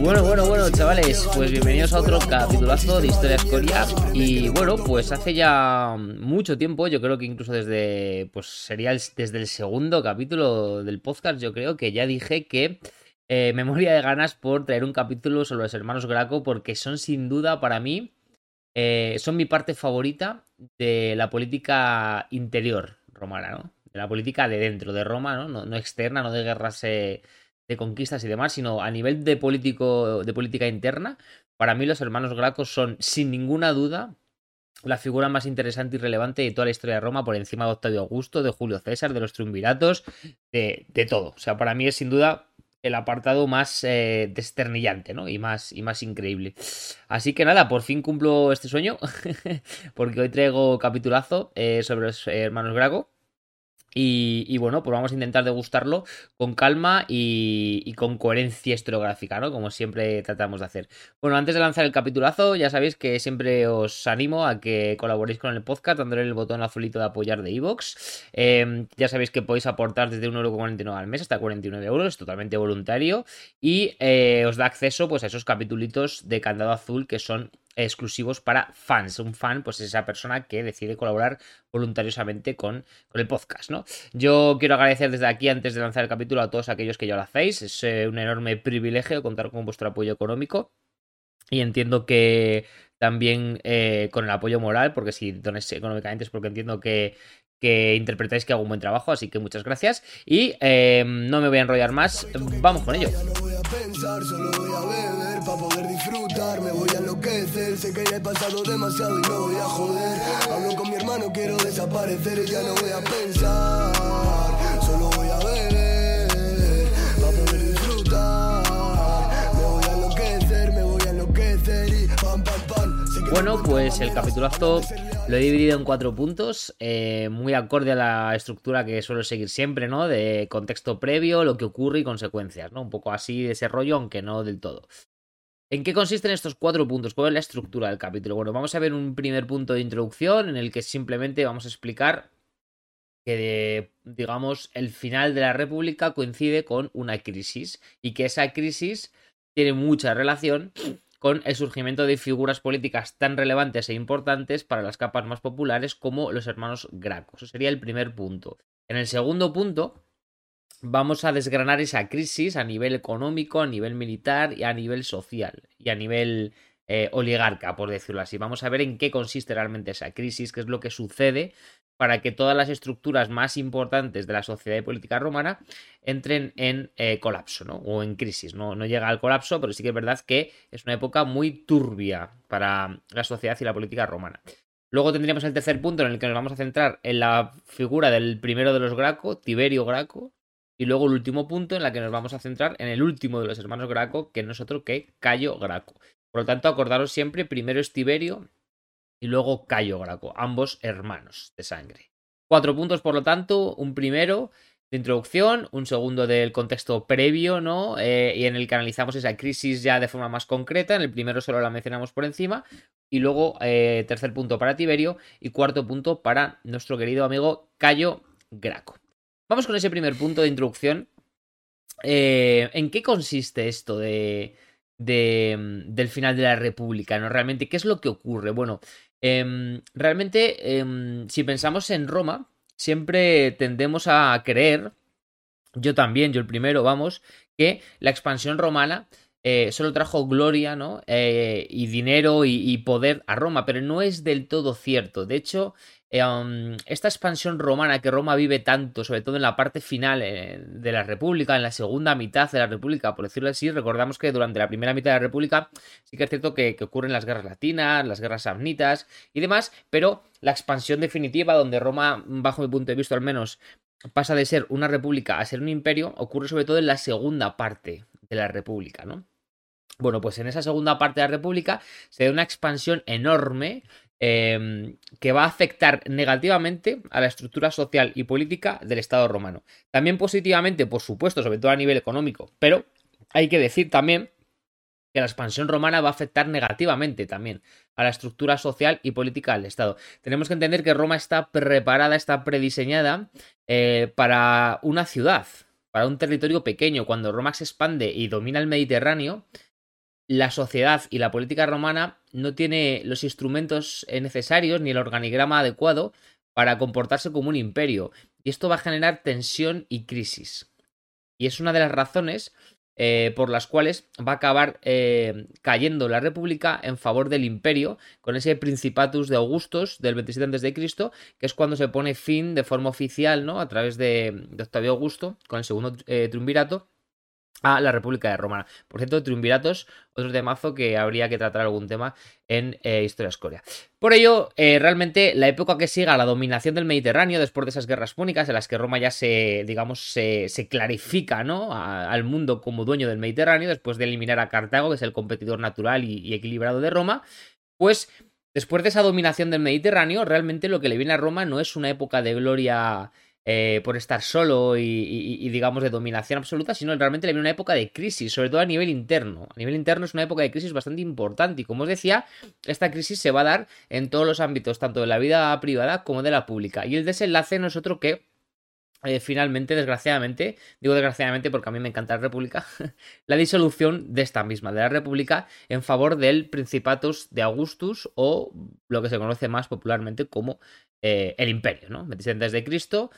Bueno, bueno, bueno, chavales, pues bienvenidos a otro capitulazo de Historia Escoria. Y bueno, pues hace ya mucho tiempo, yo creo que incluso desde, pues sería desde el segundo capítulo del podcast, yo creo que ya dije que eh, me moría de ganas por traer un capítulo sobre los hermanos Graco, porque son sin duda para mí, eh, son mi parte favorita de la política interior romana, ¿no? La política de dentro de Roma, ¿no? No, externa, no de guerras eh, de conquistas y demás, sino a nivel de, político, de política interna. Para mí los hermanos Gracos son, sin ninguna duda, la figura más interesante y relevante de toda la historia de Roma, por encima de Octavio Augusto, de Julio César, de los triunviratos, de, de todo. O sea, para mí es sin duda el apartado más eh, desternillante, ¿no? Y más, y más increíble. Así que nada, por fin cumplo este sueño, porque hoy traigo capitulazo eh, sobre los hermanos Graco. Y, bueno, pues vamos a intentar degustarlo con calma y, con coherencia historiográfica, ¿no? Como siempre tratamos de hacer. Bueno, antes de lanzar el capitulazo, ya sabéis que siempre os animo a que colaboréis con el podcast dándole el botón azulito de apoyar de iVoox. Em, ya sabéis que podéis aportar desde 1,49€ al mes hasta 49 euros, es totalmente voluntario. Y eh, os da acceso pues, a esos capitulitos de candado azul que son exclusivos para fans. Un fan, pues es esa persona que decide colaborar voluntariosamente con, con, el podcast, ¿no? Yo quiero agradecer desde aquí, antes de lanzar el capítulo, a todos aquellos que ya lo hacéis. Es eh, un enorme privilegio contar con vuestro apoyo económico. Y entiendo que también eh, con el apoyo moral, porque si dones económicamente es porque entiendo que, que interpretáis que hago un buen trabajo, así que muchas gracias. Y eh, no me voy a enrollar más, vamos con ello enloquecer, sé que ya he pasado demasiado y no voy a joder. Hablo con mi hermano, quiero desaparecer ya no voy a pensar. Solo voy a ver para poder disfrutar. Me voy a enloquecer, me voy a enloquecer y pam, pam, pam. Bueno, pues el capitulazo lo he dividido en cuatro puntos, eh, muy acorde a la estructura que suelo seguir siempre, ¿no? De contexto previo, lo que ocurre y consecuencias, ¿no? Un poco así de ese rollo, aunque no del todo. ¿En qué consisten estos cuatro puntos? ¿Cuál es la estructura del capítulo? Bueno, vamos a ver un primer punto de introducción en el que simplemente vamos a explicar que, digamos, el final de la República coincide con una crisis y que esa crisis tiene mucha relación con el surgimiento de figuras políticas tan relevantes e importantes para las capas más populares como los hermanos Graco. Eso sería el primer punto. En el segundo punto, vamos a desgranar esa crisis a nivel económico, a nivel militar y a nivel social y a nivel eh, oligarca, por decirlo así. Vamos a ver en qué consiste realmente esa crisis, qué es lo que sucede para que todas las estructuras más importantes de la sociedad y política romana entren en eh, colapso, ¿no? O en crisis. ¿no? no llega al colapso, pero sí que es verdad que es una época muy turbia para la sociedad y la política romana. Luego tendríamos el tercer punto en el que nos vamos a centrar en la figura del primero de los Graco, Tiberio Graco, y luego el último punto en la que nos vamos a centrar en el último de los hermanos Graco, que es otro que Cayo Graco. Por lo tanto, acordaros siempre, primero es Tiberio y luego Cayo Graco, ambos hermanos de sangre. Cuatro puntos, por lo tanto, un primero de introducción, un segundo del contexto previo, ¿no? Eh, y en el que analizamos esa crisis ya de forma más concreta. En el primero solo la mencionamos por encima. Y luego, eh, tercer punto para Tiberio y cuarto punto para nuestro querido amigo Cayo Graco. Vamos con ese primer punto de introducción. Eh, ¿En qué consiste esto de, del final de la República? ¿no? Realmente, ¿qué es lo que ocurre? Bueno, em, realmente, em, si pensamos en Roma, siempre tendemos a creer, yo también, yo el primero, vamos, que la expansión romana eh, solo trajo gloria, ¿no? Eh, y dinero y, poder a Roma, pero no es del todo cierto. De hecho, eh, esta expansión romana que Roma vive tanto, sobre todo en la parte final eh, de la República, en la segunda mitad de la República, por decirlo así, recordamos que durante la primera mitad de la República sí que es cierto que, ocurren las guerras latinas, las guerras samnitas y demás, pero la expansión definitiva, donde Roma, bajo mi punto de vista al menos, pasa de ser una república a ser un imperio, ocurre sobre todo en la segunda parte de la República, ¿no? Bueno, pues en esa segunda parte de la República se da una expansión enorme Em, que va a afectar negativamente a la estructura social y política del Estado romano. También positivamente, por supuesto, sobre todo a nivel económico, pero hay que decir también que la expansión romana va a afectar negativamente también a la estructura social y política del Estado. Tenemos que entender que Roma está preparada, está prediseñada eh, para una ciudad, para un territorio pequeño. Cuando Roma se expande y domina el Mediterráneo, la sociedad y la política romana no tiene los instrumentos necesarios ni el organigrama adecuado para comportarse como un imperio. Y esto va a generar tensión y crisis. Y es una de las razones eh, por las cuales va a acabar eh, cayendo la República en favor del imperio, con ese Principatus de Augustos del 27 a.C., que es cuando se pone fin de forma oficial, ¿no? A través de, Octavio Augusto, con el segundo eh, triunvirato, a la República de Roma. Por cierto, triunviratos, otro temazo que habría que tratar algún tema en eh, Historia Escoria. Por ello, eh, realmente la época que siga la dominación del Mediterráneo, después de esas guerras púnicas en las que Roma ya se, digamos, se, clarifica, ¿no? al mundo como dueño del Mediterráneo, después de eliminar a Cartago, que es el competidor natural y equilibrado de Roma, pues después de esa dominación del Mediterráneo, realmente lo que le viene a Roma no es una época de gloria eh, por estar solo y, digamos de dominación absoluta, sino realmente le viene una época de crisis, sobre todo a nivel interno. A nivel interno es una época de crisis bastante importante y como os decía, esta crisis se va a dar en todos los ámbitos, tanto de la vida privada como de la pública. Y el desenlace no es otro que eh, finalmente, desgraciadamente, digo desgraciadamente porque a mí me encanta la República, la disolución de esta misma, de la República, en favor del Principatus de Augustus o lo que se conoce más popularmente como eh, el Imperio, ¿no? 27 de Cristo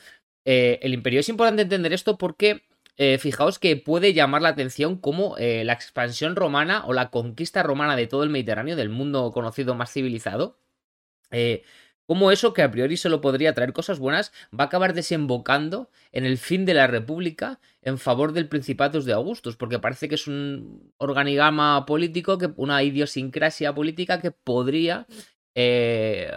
eh, el imperio. Es importante entender esto porque eh, fijaos que puede llamar la atención como eh, la expansión romana o la conquista romana de todo el Mediterráneo, del mundo conocido más civilizado, como eso que a priori solo podría traer cosas buenas, va a acabar desembocando en el fin de la República en favor del Principatus de Augustus, porque parece que es un organigrama político, que, una idiosincrasia política que podría eh,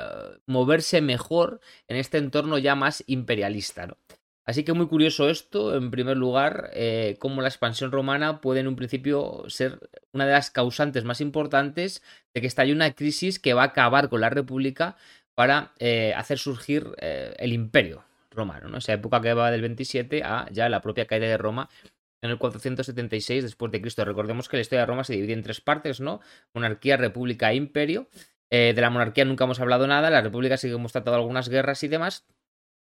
moverse mejor en este entorno ya más imperialista. Así que muy curioso esto, en primer lugar, eh, cómo la expansión romana puede en un principio ser una de las causantes más importantes de que estalle una crisis que va a acabar con la República para eh, hacer surgir el imperio romano, ¿no? esa época que va del 27 a ya la propia caída de Roma en el 476 después de Cristo. Recordemos que la historia de Roma se divide en tres partes, ¿no? Monarquía, república e imperio. Eh, de la monarquía nunca hemos hablado nada, la república sí que hemos tratado algunas guerras y demás.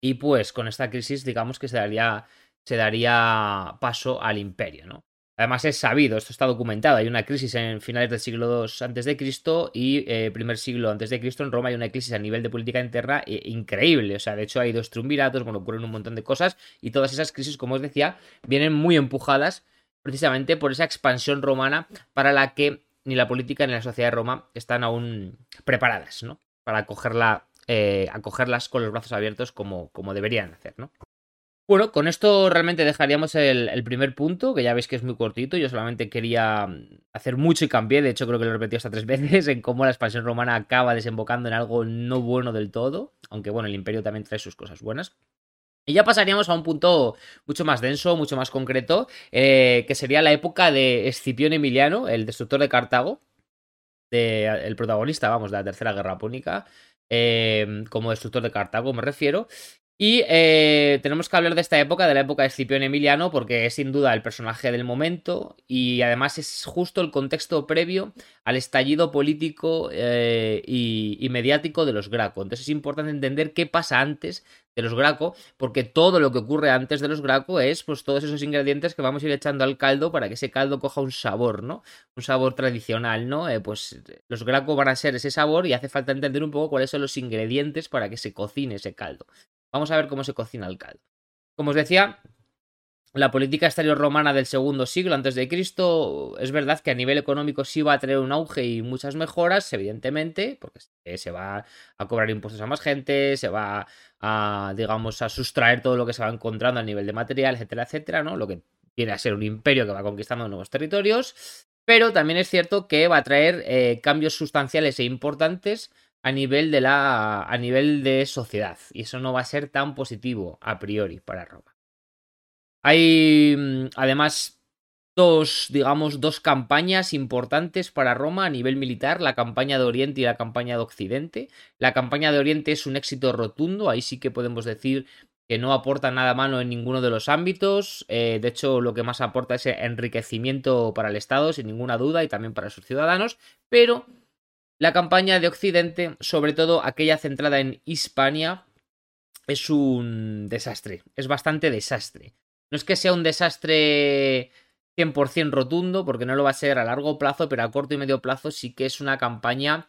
Y pues con esta crisis, digamos que se daría, se daría paso al imperio, ¿no? Además es sabido, esto está documentado, hay una crisis en finales del siglo II antes de Cristo y eh, primer siglo antes de Cristo en Roma hay una crisis a nivel de política interna eh, increíble, o sea, de hecho hay dos triunviratos, bueno, ocurren un montón de cosas y todas esas crisis, como os decía, vienen muy empujadas precisamente por esa expansión romana para la que ni la política ni la sociedad de Roma están aún preparadas, ¿no? Para eh, acogerlas con los brazos abiertos como, como deberían hacer, ¿no? Bueno, con esto realmente dejaríamos el, primer punto, que ya veis que es muy cortito. Yo solamente quería hacer mucho y cambié, de hecho creo que lo he repetido hasta tres veces, en cómo la expansión romana acaba desembocando en algo no bueno del todo, aunque bueno, el imperio también trae sus cosas buenas. Y ya pasaríamos a un punto mucho más denso, mucho más concreto, eh, que sería la época de Escipión Emiliano, el destructor de Cartago, el protagonista, vamos, de la Tercera Guerra Púnica, eh, como destructor de Cartago me refiero, y eh, tenemos que hablar de esta época, de la época de Escipión Emiliano, porque es sin duda el personaje del momento y además es justo el contexto previo al estallido político eh, y, mediático de los Graco. Entonces es importante entender qué pasa antes de los Graco, porque todo lo que ocurre antes de los Graco es pues todos esos ingredientes que vamos a ir echando al caldo para que ese caldo coja un sabor, ¿no? Un sabor tradicional, ¿no? Eh, pues los Graco van a ser ese sabor y hace falta entender un poco cuáles son los ingredientes para que se cocine ese caldo. Vamos a ver cómo se cocina el caldo. Como os decía, la política exterior romana del segundo siglo antes de Cristo es verdad que a nivel económico sí va a tener un auge y muchas mejoras, evidentemente, porque se va a cobrar impuestos a más gente, se va a, digamos, a sustraer todo lo que se va encontrando a nivel de material, etcétera, etcétera, ¿no? Lo que viene a ser un imperio que va conquistando nuevos territorios. Pero también es cierto que va a traer eh, cambios sustanciales e importantes a nivel de la a nivel de sociedad y eso no va a ser tan positivo a priori para Roma. Hay mm, además dos, digamos, dos campañas importantes para Roma a nivel militar, la campaña de Oriente y la campaña de Occidente. La campaña de Oriente es un éxito rotundo, ahí sí que podemos decir que no aporta nada malo en ninguno de los ámbitos. Eh, de hecho, lo que más aporta es enriquecimiento para el Estado, sin ninguna duda, y también para sus ciudadanos. Pero la campaña de Occidente, sobre todo aquella centrada en Hispania, es un desastre, es bastante desastre. No es que sea un desastre 100% rotundo, porque no lo va a ser a largo plazo, pero a corto y medio plazo sí que es una campaña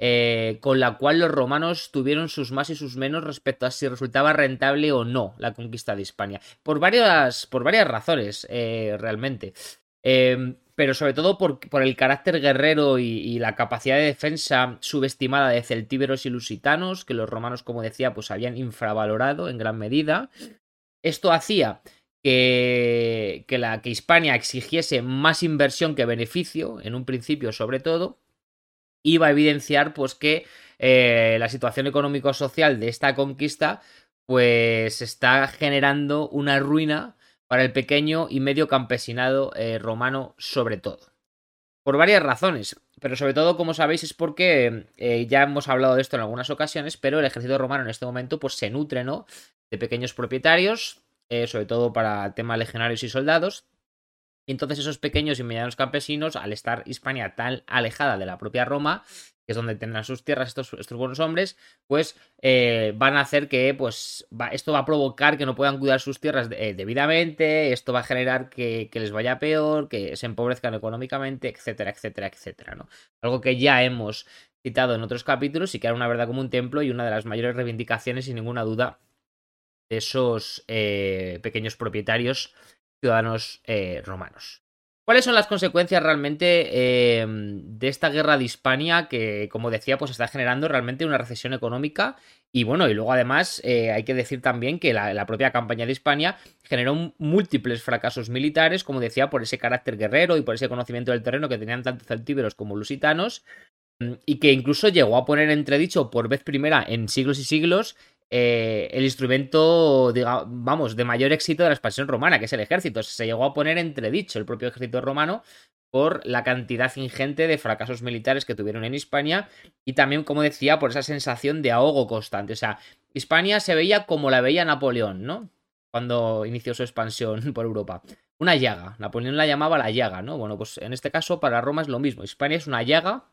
eh, con la cual los romanos tuvieron sus más y sus menos respecto a si resultaba rentable o no la conquista de Hispania. Por varias, por varias razones, eh, realmente. Em, pero sobre todo por, el carácter guerrero y, la capacidad de defensa subestimada de celtíberos y lusitanos, que los romanos, como decía, pues habían infravalorado en gran medida. Esto hacía que, la, que Hispania exigiese más inversión que beneficio, en un principio sobre todo, iba a evidenciar pues que eh, la situación económico-social de esta conquista pues está generando una ruina para el pequeño y medio campesinado eh, romano sobre todo. Por varias razones, pero sobre todo, como sabéis, es porque eh, ya hemos hablado de esto en algunas ocasiones, pero el ejército romano en este momento pues se nutre, ¿no? De pequeños propietarios, sobre todo para temas legionarios y soldados, y entonces esos pequeños y medianos campesinos, al estar Hispania tan alejada de la propia Roma, que es donde tendrán sus tierras estos, estos buenos hombres, pues eh, van a hacer que, pues, esto va a provocar que no puedan cuidar sus tierras eh, debidamente, esto va a generar que, les vaya peor, que se empobrezcan económicamente, etcétera, etcétera, etcétera, ¿no? Algo que ya hemos citado en otros capítulos y que era una verdad como un templo y una de las mayores reivindicaciones, sin ninguna duda, de esos eh, pequeños propietarios ciudadanos romanos. ¿Cuáles son las consecuencias realmente em, de esta guerra de Hispania que, como decía, pues está generando realmente una recesión económica? Y bueno, y luego además eh, hay que decir también que la, propia campaña de Hispania generó múltiples fracasos militares, como decía, por ese carácter guerrero y por ese conocimiento del terreno que tenían tanto celtíberos como lusitanos, mm, y que incluso llegó a poner entredicho por vez primera en siglos y siglos eh, el instrumento, vamos, de mayor éxito de la expansión romana, que es el ejército. Se llegó a poner entredicho el propio ejército romano por la cantidad ingente de fracasos militares que tuvieron en Hispania y también, como decía, por esa sensación de ahogo constante. O sea, Hispania se veía como la veía Napoleón, ¿no? Cuando inició su expansión por Europa. Una llaga. Napoleón la llamaba la llaga, ¿no? Bueno, pues en este caso para Roma es lo mismo. Hispania es una llaga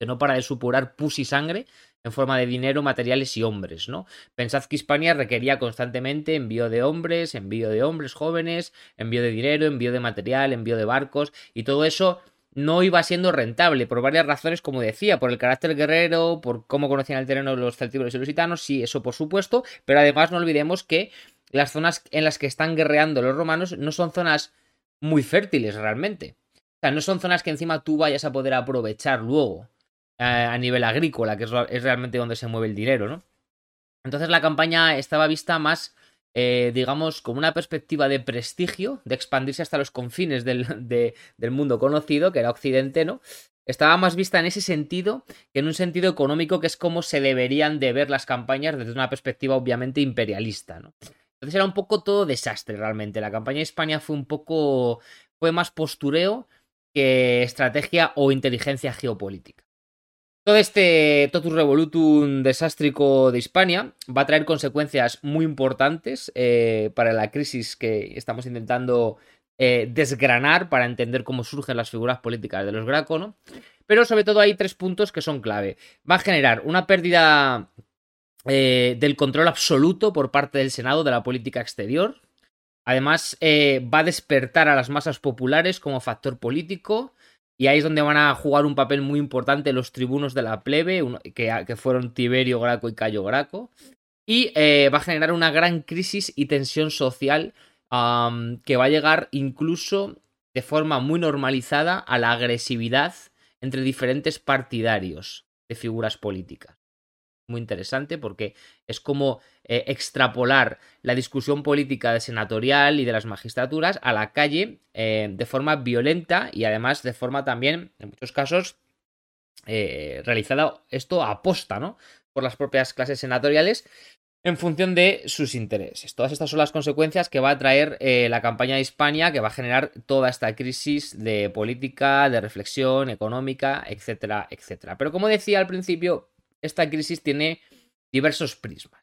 que no para de supurar pus y sangre en forma de dinero, materiales y hombres, ¿no? Pensad que Hispania requería constantemente envío de hombres, envío de hombres jóvenes, envío de dinero, envío de material, envío de barcos, y todo eso no iba siendo rentable por varias razones, como decía, por el carácter guerrero, por cómo conocían el terreno los celtíberos y los gitanos, sí, eso por supuesto, pero además no olvidemos que las zonas en las que están guerreando los romanos no son zonas muy fértiles realmente. O sea, no son zonas que encima tú vayas a poder aprovechar luego a nivel agrícola, que es, realmente donde se mueve el dinero, ¿no? Entonces la campaña estaba vista más, eh, digamos, como una perspectiva de prestigio, de expandirse hasta los confines del, del mundo conocido, que era Occidente, ¿no? Estaba más vista en ese sentido que en un sentido económico, que es como se deberían de ver las campañas desde una perspectiva obviamente imperialista, ¿no? Entonces era un poco todo desastre realmente. La campaña de España fue un poco. fue más postureo que estrategia o inteligencia geopolítica. Todo este totus revolutum desástrico de Hispania va a traer consecuencias muy importantes eh, para la crisis que estamos intentando eh, desgranar para entender cómo surgen las figuras políticas de los Graco, Pero sobre todo hay tres puntos que son clave. Va a generar una pérdida eh, del control absoluto por parte del Senado de la política exterior. Además, va a despertar a las masas populares como factor político. Y ahí es donde van a jugar un papel muy importante los tribunos de la plebe, que, fueron Tiberio Graco y Cayo Graco. Y eh, va a generar una gran crisis y tensión social que va a llegar incluso de forma muy normalizada a la agresividad entre diferentes partidarios de figuras políticas muy interesante porque es como eh, extrapolar la discusión política de senatorial y de las magistraturas a la calle eh, de forma violenta y además de forma también, en muchos casos, eh, realizada esto a posta, ¿no? Por las propias clases senatoriales en función de sus intereses. Todas estas son las consecuencias que va a traer la campaña de España, que va a generar toda esta crisis de política, de reflexión económica, etcétera, etcétera. Pero como decía al principio, esta crisis tiene diversos prismas.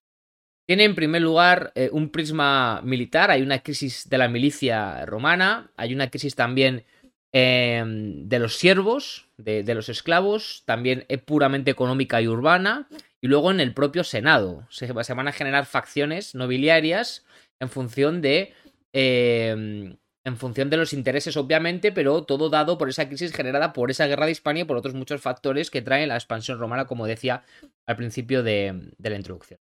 Tiene en primer lugar eh, un prisma militar, hay una crisis de la milicia romana, hay una crisis también em, de los siervos, de, los esclavos, también es puramente económica y urbana, y luego en el propio Senado se, van a generar facciones nobiliarias en función de eh, en función de los intereses, obviamente, pero todo dado por esa crisis generada por esa guerra de Hispania y por otros muchos factores que traen la expansión romana, como decía al principio de, la introducción.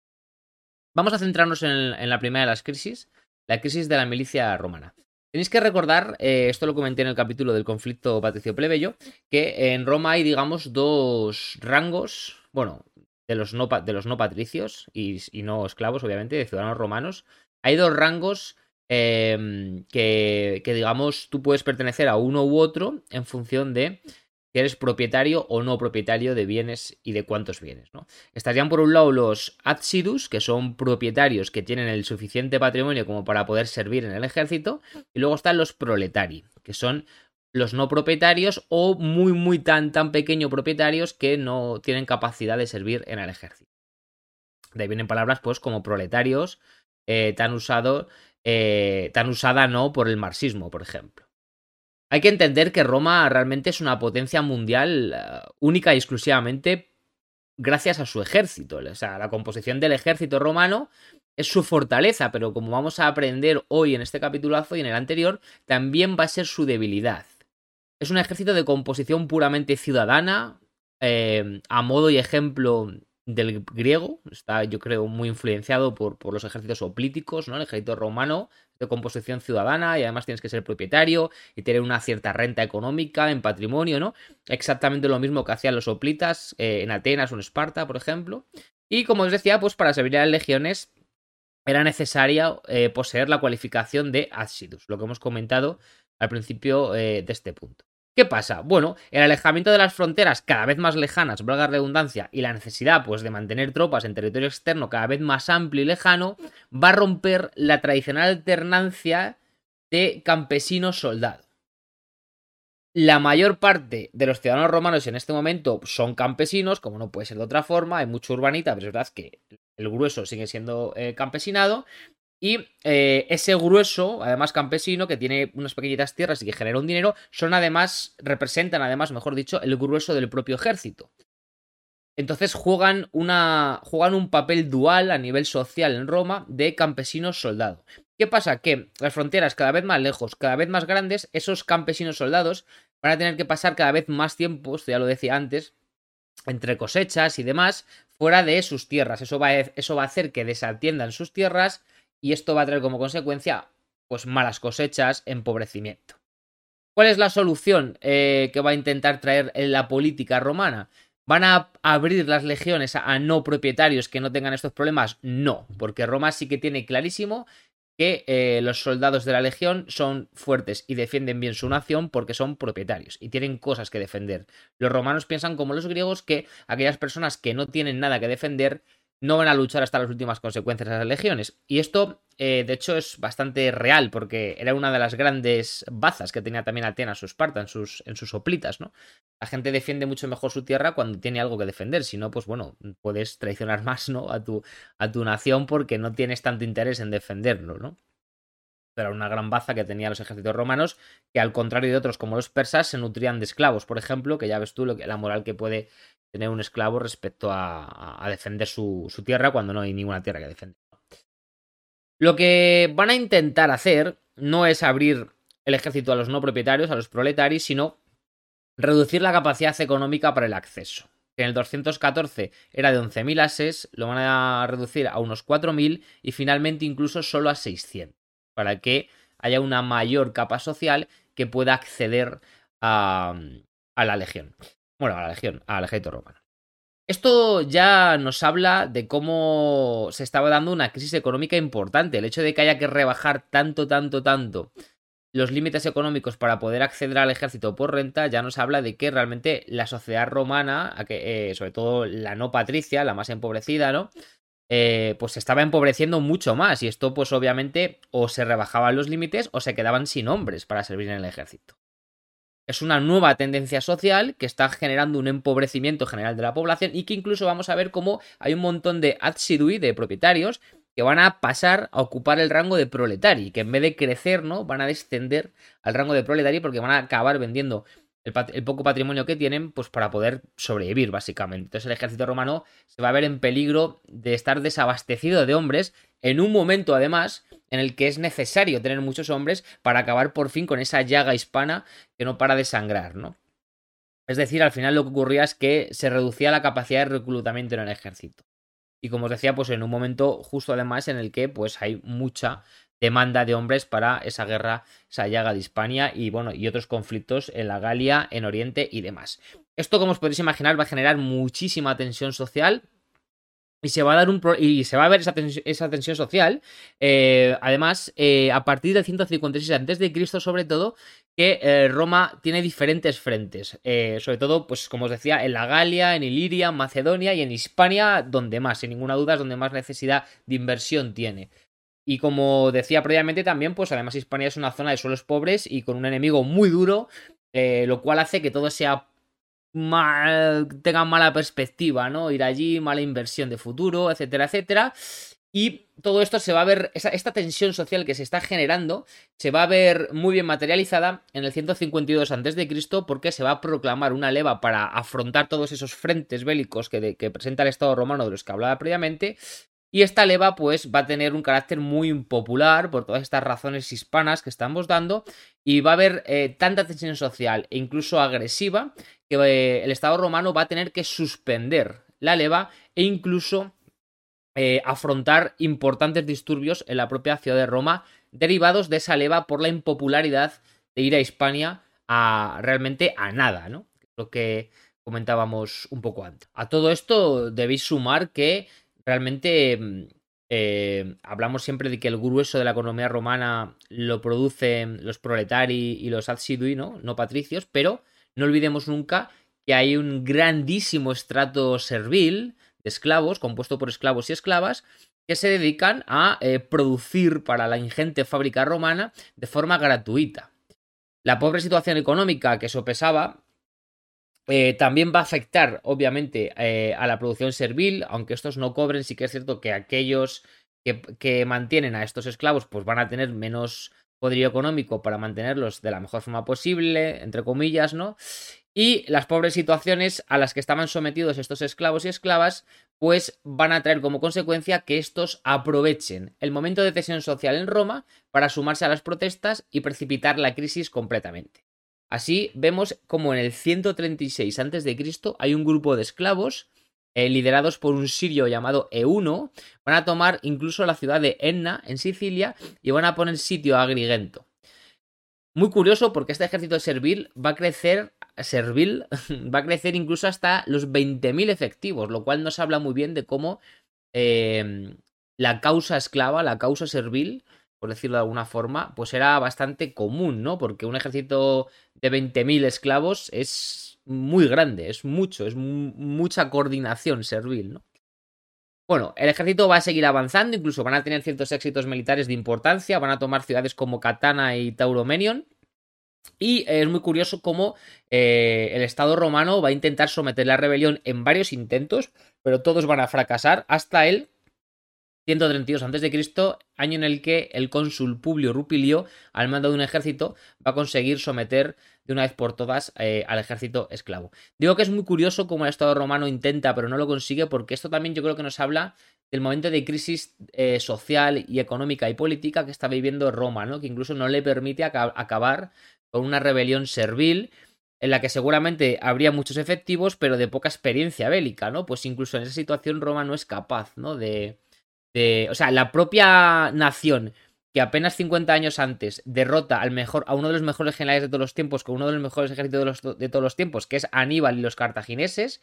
Vamos a centrarnos en, la primera de las crisis, la crisis de la milicia romana. Tenéis que recordar, eh, esto lo comenté en el capítulo del conflicto patricio-plebeyo, que en Roma hay, digamos, dos rangos, bueno, de los no, de los no patricios y no esclavos, obviamente, de ciudadanos romanos. Hay dos rangos Em, que, digamos tú puedes pertenecer a uno u otro en función de si eres propietario o no propietario de bienes y de cuántos bienes. ¿no? Estarían por un lado los adsidus, que son propietarios que tienen el suficiente patrimonio como para poder servir en el ejército, y luego están los proletari, que son los no propietarios o muy muy tan tan pequeños propietarios que no tienen capacidad de servir en el ejército. De ahí vienen palabras pues como proletarios, eh, tan usado eh, tan usada no por el marxismo, por ejemplo. Hay que entender que Roma realmente es una potencia mundial eh, única y exclusivamente gracias a su ejército. O sea, la composición del ejército romano es su fortaleza, pero como vamos a aprender hoy en este capitulazo y en el anterior, también va a ser su debilidad. Es un ejército de composición puramente ciudadana, eh, a modo y ejemplo del griego, está yo creo muy influenciado por, por, los ejércitos oplíticos, ¿no? El ejército romano de composición ciudadana y además tienes que ser propietario y tener una cierta renta económica en patrimonio, ¿no? Exactamente lo mismo que hacían los oplitas eh, en Atenas o en Esparta, por ejemplo. Y como os decía, pues para servir a las legiones era necesaria eh, poseer la cualificación de Adsidus, lo que hemos comentado al principio eh, de este punto. ¿Qué pasa? Bueno, el alejamiento de las fronteras cada vez más lejanas, valga redundancia, y la necesidad pues, de mantener tropas en territorio externo cada vez más amplio y lejano, va a romper la tradicional alternancia de campesino-soldado. La mayor parte de los ciudadanos romanos en este momento son campesinos, como no puede ser de otra forma, hay mucho urbanita, pero es verdad que el grueso sigue siendo eh, campesinado, y eh, ese grueso, además campesino, que tiene unas pequeñitas tierras y que genera un dinero, son además, representan además, mejor dicho, el grueso del propio ejército. Entonces juegan, una, juegan un papel dual a nivel social en Roma de campesinos-soldado. ¿Qué pasa? Que las fronteras cada vez más lejos, cada vez más grandes, esos campesinos-soldados van a tener que pasar cada vez más tiempo, esto ya lo decía antes, entre cosechas y demás, fuera de sus tierras. Eso va eso va a hacer que desatiendan sus tierras y esto va a traer como consecuencia pues malas cosechas, empobrecimiento. ¿Cuál es la solución eh, que va a intentar traer la política romana? ¿Van a abrir las legiones a, no propietarios que no tengan estos problemas? No, porque Roma sí que tiene clarísimo que eh, los soldados de la legión son fuertes y defienden bien su nación porque son propietarios y tienen cosas que defender. Los romanos piensan como los griegos que aquellas personas que no tienen nada que defender no van a luchar hasta las últimas consecuencias de las legiones. Y esto, eh, de hecho, es bastante real, porque era una de las grandes bazas que tenía también Atenas, su Esparta, en sus, en sus oplitas, ¿no? La gente defiende mucho mejor su tierra cuando tiene algo que defender, si no, pues bueno, puedes traicionar más, ¿no? A tu, a tu nación porque no tienes tanto interés en defenderlo, ¿no? Pero era una gran baza que tenían los ejércitos romanos, que al contrario de otros como los persas, se nutrían de esclavos, por ejemplo, que ya ves tú lo que, la moral que puede tener un esclavo respecto a, defender su, tierra cuando no hay ninguna tierra que defender. Lo que van a intentar hacer no es abrir el ejército a los no propietarios, a los proletarios, sino reducir la capacidad económica para el acceso. En el 214 era de 11.000 ases, lo van a reducir a unos 4.000 y finalmente incluso solo a 600, para que haya una mayor capa social que pueda acceder a la legión. Bueno, a la legión, al ejército romano. Esto ya nos habla de cómo se estaba dando una crisis económica importante. El hecho de que haya que rebajar tanto, tanto, tanto los límites económicos para poder acceder al ejército por renta ya nos habla de que realmente la sociedad romana, eh, sobre todo la no patricia, la más empobrecida, ¿no? Eh, pues se estaba empobreciendo mucho más y esto pues obviamente o se rebajaban los límites o se quedaban sin hombres para servir en el ejército. Es una nueva tendencia social que está generando un empobrecimiento general de la población y que incluso vamos a ver cómo hay un montón de adsidui, de propietarios, que van a pasar a ocupar el rango de proletari, que en vez de crecer, ¿no? Van a descender al rango de proletari porque van a acabar vendiendo el, el, poco patrimonio que tienen, pues para poder sobrevivir, básicamente. Entonces el ejército romano se va a ver en peligro de estar desabastecido de hombres en un momento, además, en el que es necesario tener muchos hombres para acabar por fin con esa llaga hispana que no para de sangrar, ¿no? Es decir, al final lo que ocurría es que se reducía la capacidad de reclutamiento en el ejército. Y como os decía, pues en un momento justo además en el que pues hay mucha demanda de hombres para esa guerra, esa llaga de Hispania y bueno, y otros conflictos en la Galia, en Oriente y demás. Esto, como os podéis imaginar, va a generar muchísima tensión social. Y se va a dar un y se va a ver esa, tensión social. Eh, además, eh, a partir del 156 a.C., sobre todo, que eh, Roma tiene diferentes frentes. sobre todo, pues, como os decía, en la Galia, en Iliria, Macedonia y en Hispania, donde más, sin ninguna duda, es donde más necesidad de inversión tiene. Y como decía previamente también, pues además Hispania es una zona de suelos pobres y con un enemigo muy duro, lo cual hace que todo sea mal, tenga mala perspectiva, ¿no? Ir allí, mala inversión de futuro, etcétera, etcétera. Y todo esto se va a ver, esta tensión social que se está generando, se va a ver muy bien materializada en el 152 a.C. porque se va a proclamar una leva para afrontar todos esos frentes bélicos que, que presenta el Estado romano de los que hablaba previamente, y esta leva, pues, va a tener un carácter muy impopular por todas estas razones hispanas que estamos dando. Y va a haber eh, tanta tensión social e incluso agresiva que eh, el Estado romano va a tener que suspender la leva e incluso eh, afrontar importantes disturbios en la propia ciudad de Roma, derivados de esa leva por la impopularidad de ir a Hispania a realmente a nada, ¿no? Lo que comentábamos un poco antes. A todo esto debéis sumar que realmente mm, eh, hablamos siempre de que el grueso de la economía romana lo producen los proletari y los adsidui, ¿no? Patricios, pero no olvidemos nunca que hay un grandísimo estrato servil de esclavos, compuesto por esclavos y esclavas, que se dedican a eh, producir para la ingente fábrica romana de forma gratuita. La pobre situación económica que sopesaba eh, también va a afectar, obviamente, eh, a la producción servil, aunque estos no cobren, sí que es cierto que aquellos que, mantienen a estos esclavos, pues van a tener menos poderío económico para mantenerlos de la mejor forma posible, entre comillas, ¿no? Y las pobres situaciones a las que estaban sometidos estos esclavos y esclavas, pues van a traer como consecuencia que estos aprovechen el momento de tensión social en Roma para sumarse a las protestas y precipitar la crisis completamente. Así vemos como en el 136 a.C. hay un grupo de esclavos eh, liderados por un sirio llamado Euno, van a tomar incluso la ciudad de Enna en Sicilia y van a poner sitio a Agrigento. Muy curioso porque este ejército servil va a crecer, servil, va a crecer incluso hasta los 20.000 efectivos, lo cual nos habla muy bien de cómo eh, la causa esclava, la causa servil, por decirlo de alguna forma, pues era bastante común, ¿no? Porque un ejército de 20.000 esclavos es muy grande, es mucho, es mucha coordinación servil, ¿no? Bueno, el ejército va a seguir avanzando, incluso van a tener ciertos éxitos militares de importancia, van a tomar ciudades como Catana y Tauromenion. Y es muy curioso cómo eh, el Estado romano va a intentar someter la rebelión en varios intentos, pero todos van a fracasar hasta el 132 a.C., año en el que el cónsul Publio Rupilio, al mando de un ejército, va a conseguir someter de una vez por todas eh, al ejército esclavo. Digo que es muy curioso cómo el Estado romano intenta, pero no lo consigue, porque esto también yo creo que nos habla del momento de crisis eh, social y económica y política que está viviendo Roma, ¿no? que incluso no le permite acabar con una rebelión servil en la que seguramente habría muchos efectivos, pero de poca experiencia bélica, ¿no? Pues incluso en esa situación Roma no es capaz, ¿no? De, o sea, la propia nación que apenas 50 años antes derrota al mejor, a uno de los mejores generales de todos los tiempos, con uno de los mejores ejércitos de, todos los tiempos, que es Aníbal y los cartagineses,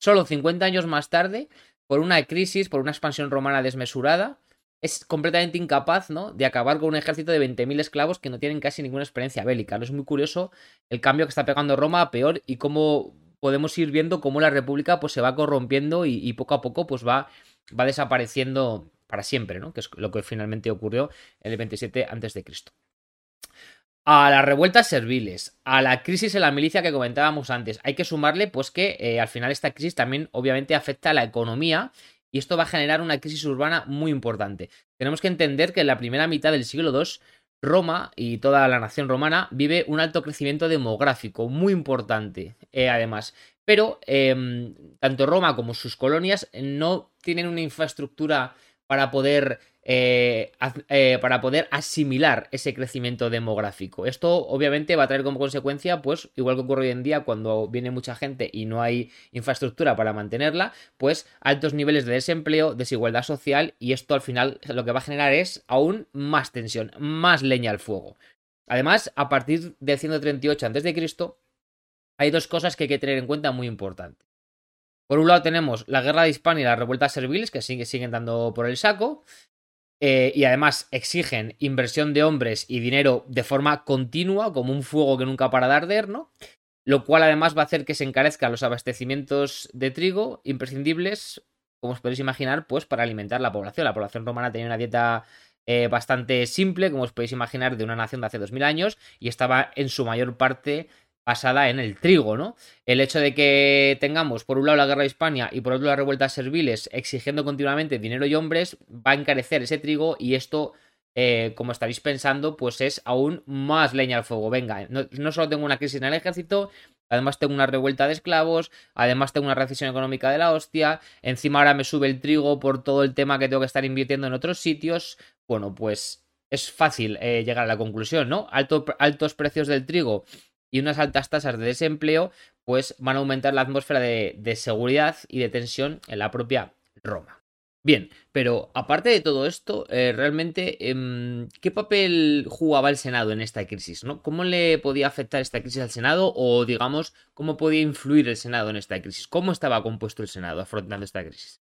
solo 50 años más tarde, por una crisis, por una expansión romana desmesurada, es completamente incapaz, ¿no? De acabar con un ejército de 20.000 esclavos que no tienen casi ninguna experiencia bélica. ¿no? Es muy curioso el cambio que está pegando Roma a peor y cómo podemos ir viendo cómo la república pues se va corrompiendo y, y poco a poco pues va va desapareciendo para siempre, ¿no? Que es lo que finalmente ocurrió en el 27 a.C. A las revueltas serviles, a la crisis en la milicia que comentábamos antes, hay que sumarle pues que eh, al final esta crisis también obviamente afecta a la economía y esto va a generar una crisis urbana muy importante. Tenemos que entender que en la primera mitad del siglo II Roma y toda la nación romana vive un alto crecimiento demográfico muy importante, eh, además. Pero em, tanto Roma como sus colonias no tienen una infraestructura para poder eh, eh, para poder asimilar ese crecimiento demográfico. Esto obviamente va a traer como consecuencia, pues igual que ocurre hoy en día cuando viene mucha gente y no hay infraestructura para mantenerla, pues altos niveles de desempleo, desigualdad social y esto al final lo que va a generar es aún más tensión, más leña al fuego. Además, a partir del 138 a.C., hay dos cosas que hay que tener en cuenta muy importantes. Por un lado tenemos la guerra de Hispania y las revueltas serviles que siguen dando por el saco. Eh, y además exigen inversión de hombres y dinero de forma continua, como un fuego que nunca para de arder, ¿no? Lo cual además va a hacer que se encarezcan los abastecimientos de trigo imprescindibles, como os podéis imaginar, pues para alimentar la población. La población romana tenía una dieta eh, bastante simple, como os podéis imaginar, de una nación de hace 2000 años, y estaba en su mayor parte basada en el trigo, ¿no? El hecho de que tengamos por un lado la guerra de España y por otro las revueltas serviles exigiendo continuamente dinero y hombres va a encarecer ese trigo y esto, eh, como estaréis pensando, pues es aún más leña al fuego. Venga, no, no, solo tengo una crisis en el ejército, además tengo una revuelta de esclavos, además tengo una recesión económica de la hostia, encima ahora me sube el trigo por todo el tema que tengo que estar invirtiendo en otros sitios. Bueno, pues es fácil eh, llegar a la conclusión, ¿no? altos precios del trigo y unas altas tasas de desempleo, pues van a aumentar la atmósfera de, seguridad y de tensión en la propia Roma. Bien, pero aparte de todo esto, eh, realmente, em, ¿qué papel jugaba el Senado en esta crisis? ¿no? ¿Cómo le podía afectar esta crisis al Senado? O, digamos, ¿cómo podía influir el Senado en esta crisis? ¿Cómo estaba compuesto el Senado afrontando esta crisis?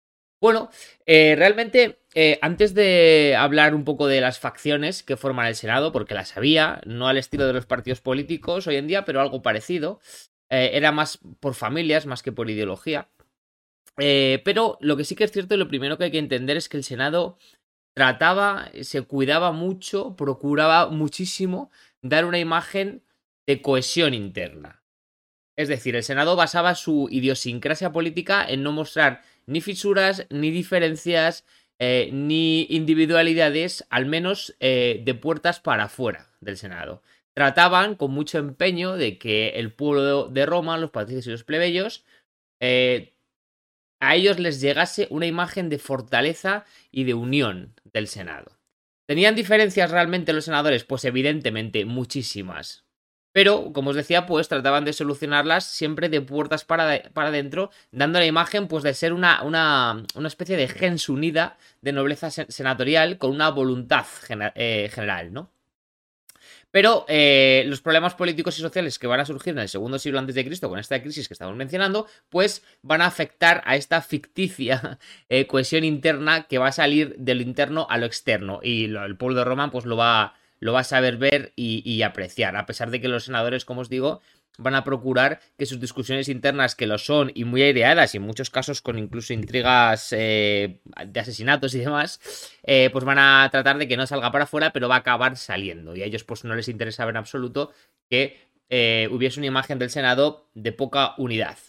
Bueno, eh, realmente, eh, antes de hablar un poco de las facciones que forman el Senado, porque las había, no al estilo de los partidos políticos hoy en día, pero algo parecido, eh, era más por familias más que por ideología. pero lo que sí que es cierto y lo primero que hay que entender es que el Senado trataba, se cuidaba mucho, procuraba muchísimo dar una imagen de cohesión interna. Es decir, el Senado basaba su idiosincrasia política en no mostrar ni fisuras, ni diferencias, eh, ni individualidades, al menos eh, de puertas para afuera del Senado. Trataban con mucho empeño de que el pueblo de Roma, los patricios y los plebeyos, eh, a ellos les llegase una imagen de fortaleza y de unión del Senado. ¿Tenían diferencias realmente los senadores? Pues evidentemente muchísimas. Pero, como os decía, pues trataban de solucionarlas siempre de puertas para, para adentro, dando la imagen pues de ser una, una, una especie de gens unida de nobleza senatorial con una voluntad eh, general, ¿no? Pero eh, los problemas políticos y sociales que van a surgir en el segundo siglo antes de Cristo con esta crisis que estamos mencionando, pues van a afectar a esta ficticia eh, cohesión interna que va a salir de lo interno a lo externo. Y el pueblo de Roma pues lo va lo va a saber ver y, apreciar, a pesar de que los senadores, como os digo, van a procurar que sus discusiones internas, que lo son y muy aireadas, y en muchos casos con incluso intrigas eh, de asesinatos y demás, eh, pues van a tratar de que no salga para afuera, pero va a acabar saliendo. Y a ellos pues no les interesa en absoluto que eh, hubiese una imagen del Senado de poca unidad.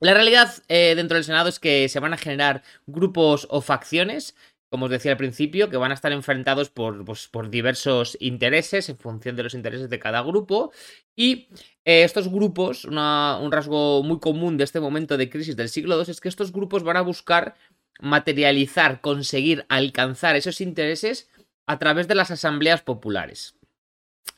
La realidad dentro del Senado es que se van a generar grupos o facciones como os decía al principio, que van a estar enfrentados por, pues, por diversos intereses en función de los intereses de cada grupo. Y eh, estos grupos, un rasgo muy común de este momento de crisis del siglo II es que estos grupos van a buscar materializar, conseguir alcanzar esos intereses a través de las asambleas populares.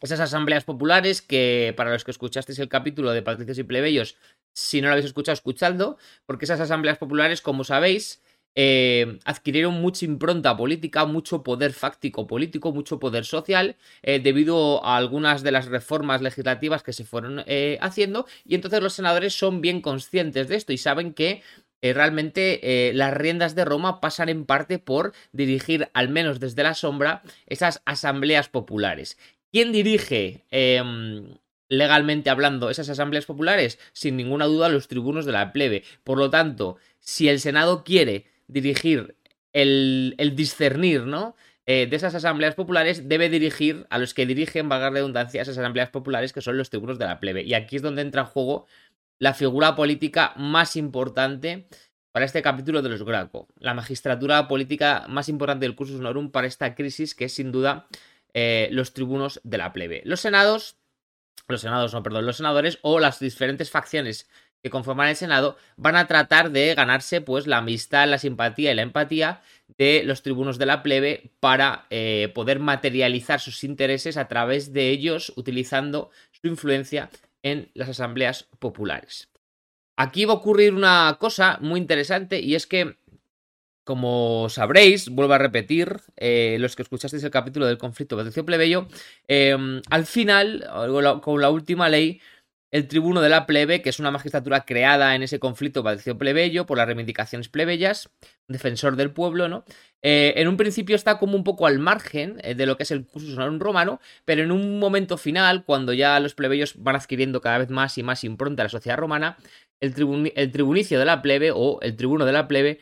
Esas asambleas populares que, para los que escuchasteis el capítulo de Patricios y Plebeyos, si no lo habéis escuchado, escuchando, porque esas asambleas populares, como sabéis, eh, adquirieron mucha impronta política, mucho poder fáctico político, mucho poder social, eh, debido a algunas de las reformas legislativas que se fueron eh, haciendo, y entonces los senadores son bien conscientes de esto y saben que realmente las riendas de Roma pasan en parte por dirigir, al menos desde la sombra, esas asambleas populares. ¿Quién dirige em, legalmente hablando esas asambleas populares? Sin ninguna duda los tribunos de la plebe. Por lo tanto, si el Senado quiere dirigir el, discernir, ¿no? Eh, de esas asambleas populares debe dirigir a los que dirigen, valga redundancia, esas asambleas populares que son los tribunos de la plebe. Y aquí es donde entra en juego la figura política más importante para este capítulo de los Graco. La magistratura política más importante del cursus honorum para esta crisis, que es sin duda eh, los tribunos de la plebe. Los senados, los senados, no, perdón, los senadores o las diferentes facciones que conforman el Senado van a tratar de ganarse pues la amistad, la simpatía y la empatía de los tribunos de la plebe para eh, poder materializar sus intereses a través de ellos utilizando su influencia en las asambleas populares. Aquí va a ocurrir una cosa muy interesante y es que como sabréis, vuelvo a repetir, eh, los que escuchasteis el capítulo del conflicto patricio plebeyo, em, al final, con la última ley, el tribuno de la plebe, que es una magistratura creada en ese conflicto patricio plebeyo por las reivindicaciones plebeyas, defensor del pueblo, ¿no? Eh, en un principio está como un poco al margen eh, de lo que es el cursus honorum romano, pero en un momento final, cuando ya los plebeyos van adquiriendo cada vez más y más impronta a la sociedad romana, el, tribunicio de la plebe o el tribuno de la plebe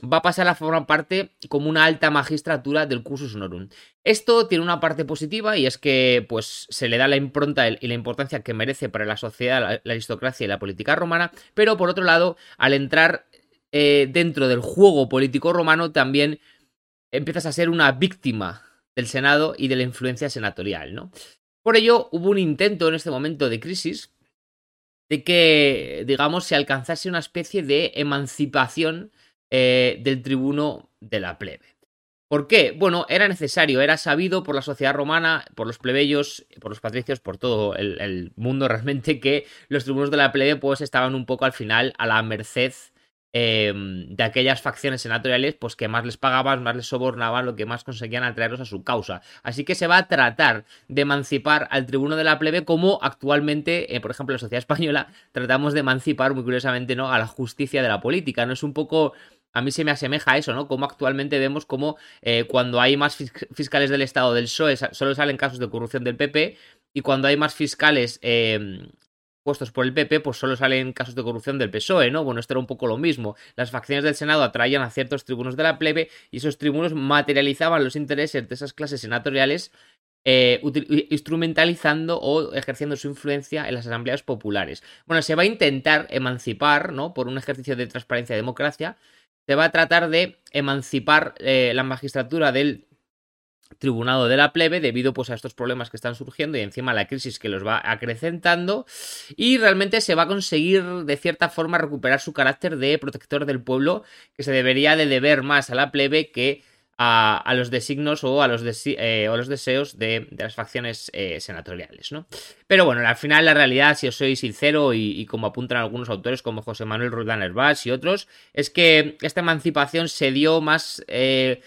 va a pasar a formar parte como una alta magistratura del cursus honorum. Esto tiene una parte positiva y es que pues se le da la impronta y la importancia que merece para la sociedad, la, aristocracia y la política romana, pero por otro lado, al entrar eh, dentro del juego político romano también empiezas a ser una víctima del Senado y de la influencia senatorial, ¿no? Por ello, hubo un intento en este momento de crisis de que, digamos, se alcanzase una especie de emancipación eh, del tribuno de la plebe. ¿Por qué? Bueno, era necesario, era sabido por la sociedad romana, por los plebeyos, por los patricios, por todo el, mundo realmente que los tribunos de la plebe pues estaban un poco al final a la merced em, de aquellas facciones senatoriales pues que más les pagaban, más les sobornaban, lo que más conseguían atraerlos a su causa. Así que se va a tratar de emancipar al tribuno de la plebe como actualmente, eh, por ejemplo, la sociedad española tratamos de emancipar muy curiosamente ¿no? a la justicia de la política. No es un poco a mí se me asemeja a eso, ¿no? Como actualmente vemos como eh, cuando hay más fiscales del Estado del PSOE solo salen casos de corrupción del PP y cuando hay más fiscales em, puestos por el PP, pues solo salen casos de corrupción del PSOE, ¿no? Bueno, esto era un poco lo mismo. Las facciones del Senado atraían a ciertos tribunos de la plebe y esos tribunos materializaban los intereses de esas clases senatoriales eh, instrumentalizando o ejerciendo su influencia en las asambleas populares. Bueno, se va a intentar emancipar, ¿no? Por un ejercicio de transparencia y democracia, se va a tratar de emancipar eh, la magistratura del tribunado de la plebe debido pues a estos problemas que están surgiendo y encima la crisis que los va acrecentando y realmente se va a conseguir de cierta forma recuperar su carácter de protector del pueblo que se debería de deber más a la plebe que a, los designos o a los, eh, los deseos de, las facciones eh, senatoriales, ¿no? Pero bueno, al final la realidad, si os soy sincero y, como apuntan algunos autores como José Manuel Roldán Herbás y otros, es que esta emancipación se dio más eh,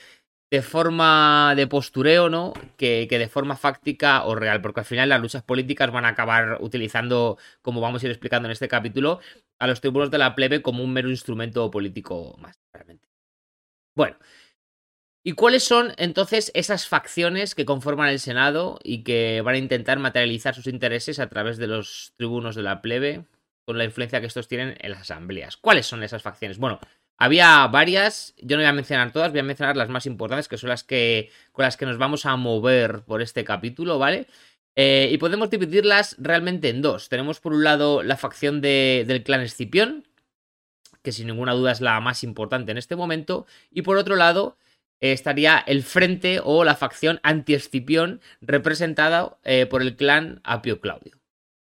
de forma de postureo, ¿no? Que, que, de forma fáctica o real, porque al final las luchas políticas van a acabar utilizando, como vamos a ir explicando en este capítulo, a los tribunos de la plebe como un mero instrumento político más, realmente. Bueno, ¿Y cuáles son entonces esas facciones que conforman el Senado y que van a intentar materializar sus intereses a través de los tribunos de la plebe con la influencia que estos tienen en las asambleas? ¿Cuáles son esas facciones? Bueno, había varias, yo no voy a mencionar todas, voy a mencionar las más importantes, que son las que con las que nos vamos a mover por este capítulo, ¿vale? Eh, y podemos dividirlas realmente en dos. Tenemos por un lado la facción del clan Escipión, que sin ninguna duda es la más importante en este momento, y por otro lado estaría el frente o la facción anti-Escipión representada eh, por el clan Apio Claudio.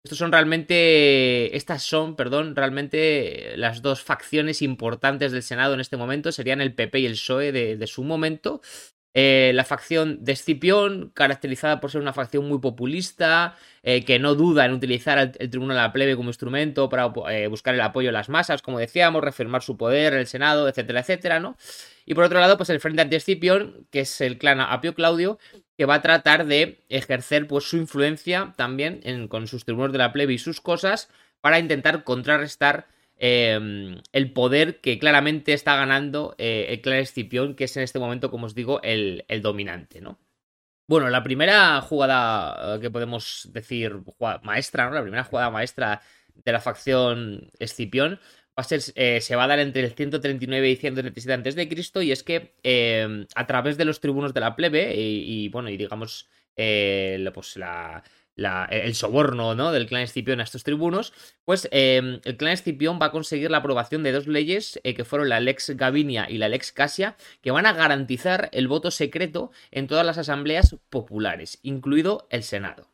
Estos son realmente, estas son, perdón, realmente las dos facciones importantes del Senado en este momento, serían el PP y el PSOE de, su momento. Eh, la facción de Escipión, caracterizada por ser una facción muy populista, eh, que no duda en utilizar el, Tribunal de la Plebe como instrumento para buscar el apoyo de las masas, como decíamos, reafirmar su poder, el Senado, etcétera, etcétera, ¿no? Y por otro lado, pues el Frente Anti-Escipión, que es el clan Apio Claudio, que va a tratar de ejercer pues su influencia también con sus tribunos de la plebe y sus cosas para intentar contrarrestar em, el poder que claramente está ganando eh, el clan Escipión, que es en este momento, como os digo, el, dominante, ¿no? Bueno, la primera jugada eh, que podemos decir maestra, ¿no? La primera jugada maestra de la facción Escipión eh, se va a dar entre el 139 y 137 antes de Cristo y es que eh, a través de los tribunos de la plebe y, bueno y digamos pues el soborno ¿no? del clan Escipión a estos tribunos, pues el clan Escipión va a conseguir la aprobación de dos leyes que fueron la Lex Gavinia y la Lex Casia, que van a garantizar el voto secreto en todas las asambleas populares, incluido el Senado.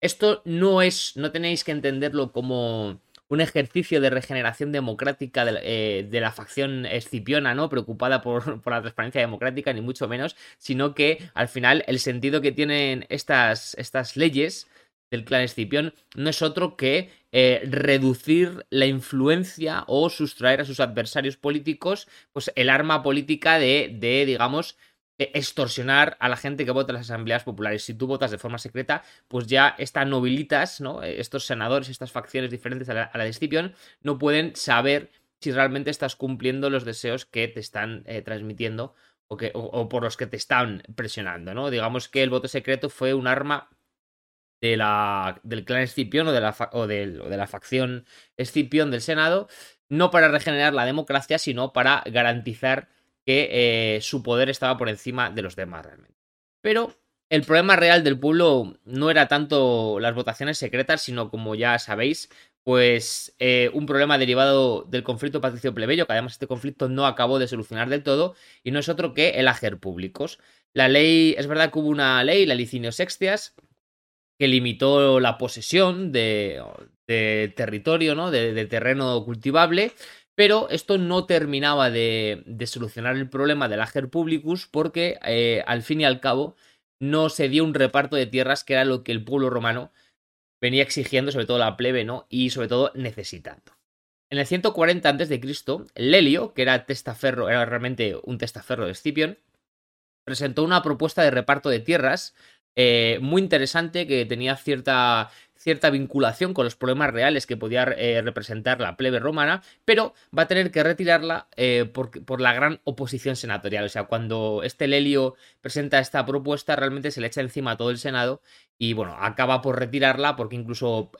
Esto no es, no tenéis que entenderlo como un ejercicio de regeneración democrática de, eh, la facción escipiona, ¿no? Preocupada por, por, la transparencia democrática, ni mucho menos, sino que al final el sentido que tienen estas, estas leyes del clan Escipión no es otro que eh, reducir la influencia o sustraer a sus adversarios políticos pues el arma política de, de digamos, extorsionar a la gente que vota en las asambleas populares. Si tú votas de forma secreta, pues ya estas nobilitas, ¿no? Estos senadores, estas facciones diferentes a la, de Escipión, no pueden saber si realmente estás cumpliendo los deseos que te están eh, transmitiendo o, que, o, por los que te están presionando, ¿no? Digamos que el voto secreto fue un arma de la, del clan Escipión o de, la, o, de la facción Escipión del Senado, no para regenerar la democracia, sino para garantizar que eh, su poder estaba por encima de los demás realmente. Pero el problema real del pueblo no era tanto las votaciones secretas, sino como ya sabéis, pues eh, un problema derivado del conflicto patricio-plebeyo, que además este conflicto no acabó de solucionar del todo, y no es otro que el ager públicos. La ley, es verdad que hubo una ley, la Licinio Sextias, que limitó la posesión de, territorio, ¿no? De, terreno cultivable, pero esto no terminaba de, solucionar el problema del Ager Publicus porque, eh, al fin y al cabo, no se dio un reparto de tierras que era lo que el pueblo romano venía exigiendo, sobre todo la plebe, ¿no? Y sobre todo necesitando. En el 140 a.C., Lelio, que era testaferro, era realmente un testaferro de Escipión, presentó una propuesta de reparto de tierras eh, muy interesante que tenía cierta, cierta vinculación con los problemas reales que podía eh, representar la plebe romana, pero va a tener que retirarla eh, por, por, la gran oposición senatorial. O sea, cuando este Lelio presenta esta propuesta, realmente se le echa encima a todo el Senado y bueno, acaba por retirarla porque incluso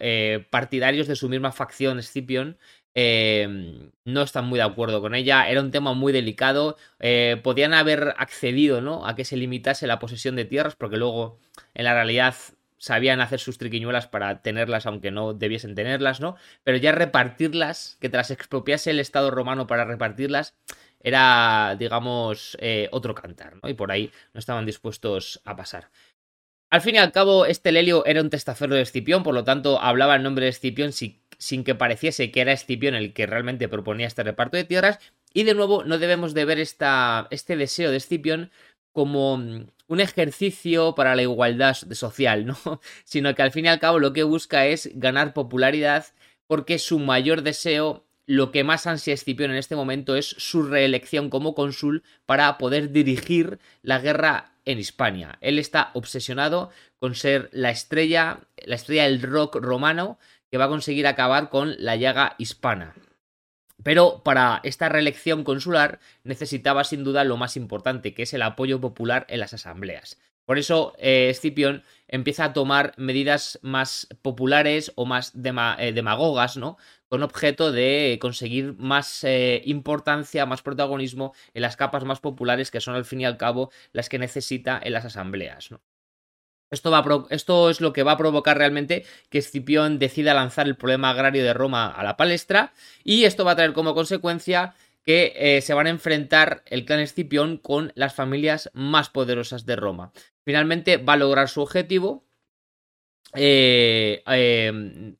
partidarios de su misma facción, Scipion, Em, no están muy de acuerdo con ella. Era un tema muy delicado. Eh, podían haber accedido ¿no? a que se limitase la posesión de tierras, porque luego en la realidad sabían hacer sus triquiñuelas para tenerlas, aunque no debiesen tenerlas, ¿no? Pero ya repartirlas, que te las expropiase el Estado romano para repartirlas, era, digamos, eh, otro cantar, ¿no? Y por ahí no estaban dispuestos a pasar. Al fin y al cabo, este Lelio era un testaferro de Escipión, por lo tanto hablaba en nombre de Escipión si sin que pareciese que era Escipión el que realmente proponía este reparto de tierras. Y de nuevo, no debemos de ver esta, este deseo de Escipión como mm, un ejercicio para la igualdad social, ¿no? Sino que al fin y al cabo lo que busca es ganar popularidad porque su mayor deseo, lo que más ansia Escipión en este momento es su reelección como cónsul para poder dirigir la guerra en Hispania. Él está obsesionado con ser la estrella, la estrella del rock romano, que va a conseguir acabar con la llaga hispana. Pero para esta reelección consular necesitaba sin duda lo más importante, que es el apoyo popular en las asambleas. Por eso eh, Escipión empieza a tomar medidas más populares o más eh, demagogas, ¿no? Con objeto de conseguir más eh, importancia, más protagonismo en las capas más populares, que son al fin y al cabo las que necesita en las asambleas, ¿no? Esto, va esto, es lo que va a provocar realmente que Escipión decida lanzar el problema agrario de Roma a la palestra y esto va a traer como consecuencia que eh, se van a enfrentar el clan Escipión con las familias más poderosas de Roma. Finalmente va a lograr su objetivo eh, em,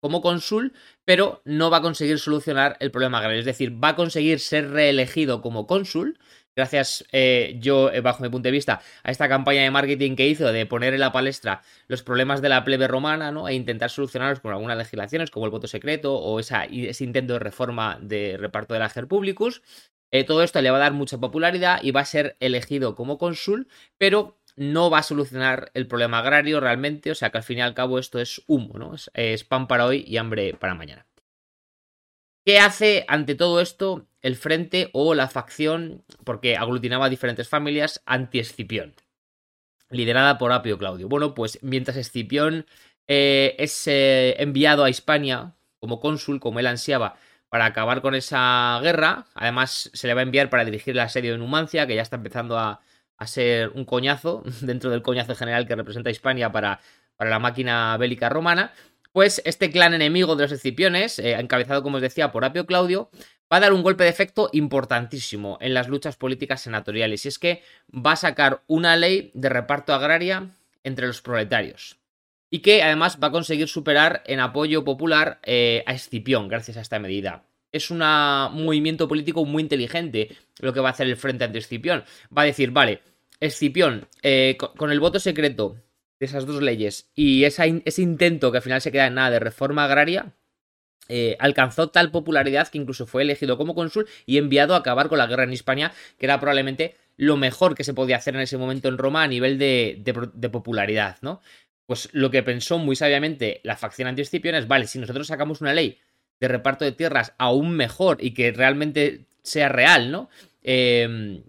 como cónsul, pero no va a conseguir solucionar el problema agrario. Es decir, va a conseguir ser reelegido como cónsul, gracias eh, yo, eh, bajo mi punto de vista, a esta campaña de marketing que hizo de poner en la palestra los problemas de la plebe romana, ¿no? E intentar solucionarlos con algunas legislaciones, como el voto secreto o esa, ese intento de reforma de reparto del ager publicus. Eh, todo esto le va a dar mucha popularidad y va a ser elegido como cónsul, pero no va a solucionar el problema agrario realmente, o sea que al fin y al cabo esto es humo, ¿no? es pan para hoy y hambre para mañana. ¿Qué hace ante todo esto el frente o la facción, porque aglutinaba diferentes familias, anti-Escipión, liderada por Apio Claudio? Bueno, pues mientras Escipión eh, es eh, enviado a Hispania como cónsul, como él ansiaba, para acabar con esa guerra, además se le va a enviar para dirigir el asedio de Numancia, que ya está empezando a, ser un coñazo dentro del coñazo general que representa Hispania para, para la máquina bélica romana pues este clan enemigo de los escipiones, eh, encabezado como os decía por Apio Claudio, va a dar un golpe de efecto importantísimo en las luchas políticas senatoriales, y es que va a sacar una ley de reparto agraria entre los proletarios. y que además va a conseguir superar en apoyo popular eh, a Escipión gracias a esta medida. Es un movimiento político muy inteligente lo que va a hacer el Frente ante Escipión. Va a decir, vale, Escipión, eh, con el voto secreto de esas dos leyes y ese intento que al final se queda en nada de reforma agraria, eh, alcanzó tal popularidad que incluso fue elegido como cónsul y enviado a acabar con la guerra en Hispania, que era probablemente lo mejor que se podía hacer en ese momento en Roma a nivel de, popularidad, ¿no? Pues lo que pensó muy sabiamente la facción anti-Escipión es, vale, si nosotros sacamos una ley de reparto de tierras aún mejor y que realmente sea real, ¿no? Eh,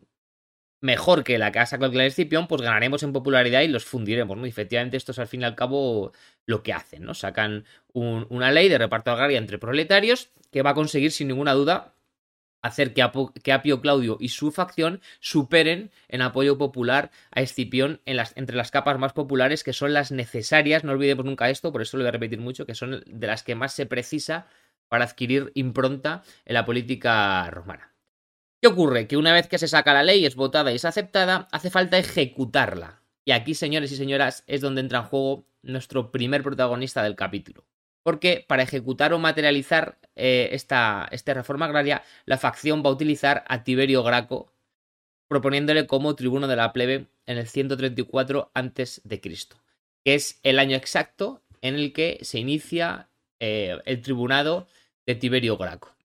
mejor que la que ha sacado el clan Escipión, pues ganaremos en popularidad y los fundiremos, ¿no? Y efectivamente, esto es al fin y al cabo lo que hacen, ¿no? Sacan una ley de reparto agraria entre proletarios que va a conseguir, sin ninguna duda, hacer que, Apio Claudio y su facción superen en apoyo popular a Escipión entre las capas más populares, que son las necesarias, no olvidemos nunca esto, por eso lo voy a repetir mucho, que son de las que más se precisa para adquirir impronta en la política romana. ¿Qué ocurre? Que una vez que se saca la ley, es votada y es aceptada, hace falta ejecutarla. Y aquí, señores y señoras, es donde entra en juego nuestro primer protagonista del capítulo. Porque para ejecutar o materializar eh, esta, esta reforma agraria, la facción va a utilizar a Tiberio Graco, proponiéndole como tribuno de la plebe en el 134 a.C., que es el año exacto en el que se inicia eh, el tribunado de Tiberio Graco.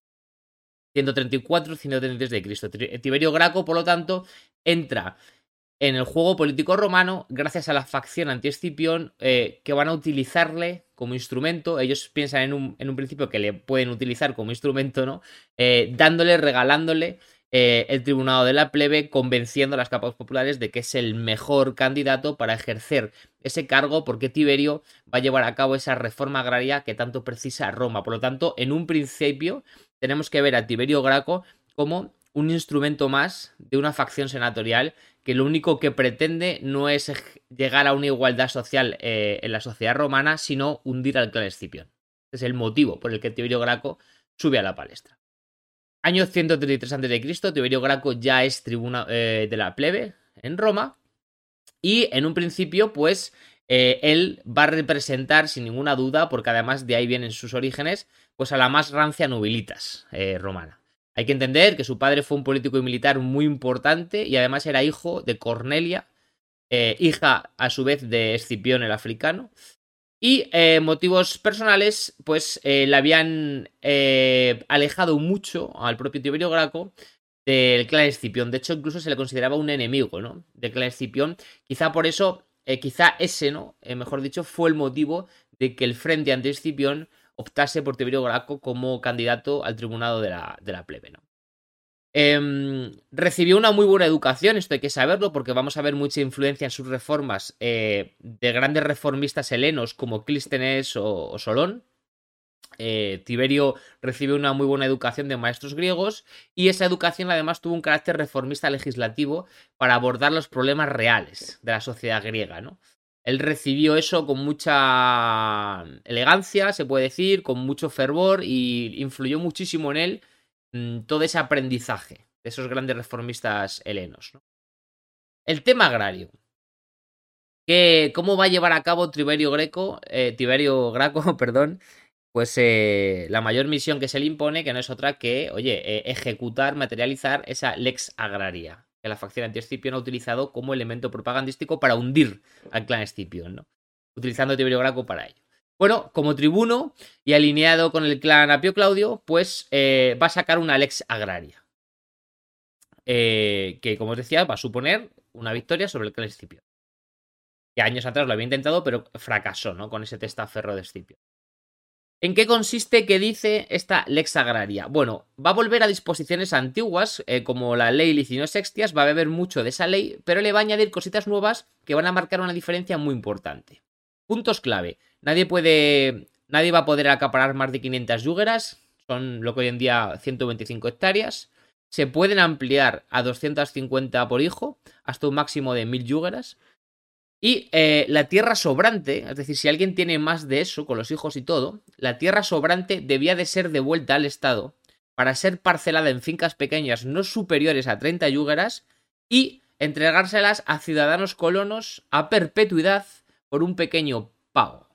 134, 133 de Cristo. Tiberio Graco, por lo tanto, entra en el juego político romano gracias a la facción anti-Escipión eh, que van a utilizarle como instrumento. Ellos piensan en un, en un, principio que le pueden utilizar como instrumento, ¿no? Eh, dándole, regalándole eh, el tribunado de la plebe, convenciendo a las capas populares de que es el mejor candidato para ejercer ese cargo, porque Tiberio va a llevar a cabo esa reforma agraria que tanto precisa Roma. Por lo tanto, en un principio, tenemos que ver a Tiberio Graco como un instrumento más de una facción senatorial que lo único que pretende no es llegar a una igualdad social eh, en la sociedad romana, sino hundir al clan es el motivo por el que Tiberio Graco sube a la palestra. Año 133 a.C., Tiberio Graco ya es tribuna eh, de la plebe en Roma. Y en un principio, pues, eh, él va a representar, sin ninguna duda, porque además de ahí vienen sus orígenes, pues a la más rancia nobilitas eh, romana. Hay que entender que su padre fue un político y militar muy importante y además era hijo de Cornelia, eh, hija a su vez de Escipión el africano. Y eh, motivos personales, pues le habían alejado mucho al propio Tiberio Graco del clan Escipión. De hecho, incluso se le consideraba un enemigo, ¿no? Del clan Escipión. Quizá por eso, quizá ese, ¿no? mejor dicho, fue el motivo de que el frente ante Escipión optase por Tiberio Graco como candidato al tribunado de la, de la plebe. ¿no? Em, recibió una muy buena educación, esto hay que saberlo, porque vamos a ver mucha influencia en sus reformas eh, de grandes reformistas helenos como Clístenes o, Solón. Eh, Tiberio recibió una muy buena educación de maestros griegos y esa educación además tuvo un carácter reformista legislativo para abordar los problemas reales de la sociedad griega. ¿no? Él recibió eso con mucha elegancia, se puede decir, con mucho fervor y influyó muchísimo en él mm, todo ese aprendizaje de esos grandes reformistas helenos. El tema agrario. ¿Cómo va a llevar a cabo Tiberio Greco, eh, Tiberio Graco, perdón, pues eh, la mayor misión que se le impone, que no es otra que, oye, eh, ejecutar, materializar esa lex agraria que la facción anti-Escipión ha utilizado como elemento propagandístico para hundir al clan Escipión, ¿no? Utilizando Tiberio Graco para ello. Bueno, como tribuno y alineado con el clan Apio Claudio, pues eh, va a sacar una lex agraria. Eh, que, como os decía, va a suponer una victoria sobre el clan Escipión. Que años atrás lo había intentado, pero fracasó, ¿no? Con ese testaferro de Escipión. ¿En qué consiste que dice esta lex agraria? Bueno, va a volver a disposiciones antiguas, eh, como la ley Licinio Sextias, va a beber mucho de esa ley, pero le va a añadir cositas nuevas que van a marcar una diferencia muy importante. Puntos clave. Nadie puede. Nadie va a poder acaparar más de 500 yugueras, son lo que hoy en día 125 hectáreas. Se pueden ampliar a 250 por hijo, hasta un máximo de 1000 yugueras. Y eh, la tierra sobrante, es decir, si alguien tiene más de eso, con los hijos y todo, la tierra sobrante debía de ser devuelta al Estado para ser parcelada en fincas pequeñas no superiores a 30 yúgaras y entregárselas a ciudadanos colonos a perpetuidad por un pequeño pago.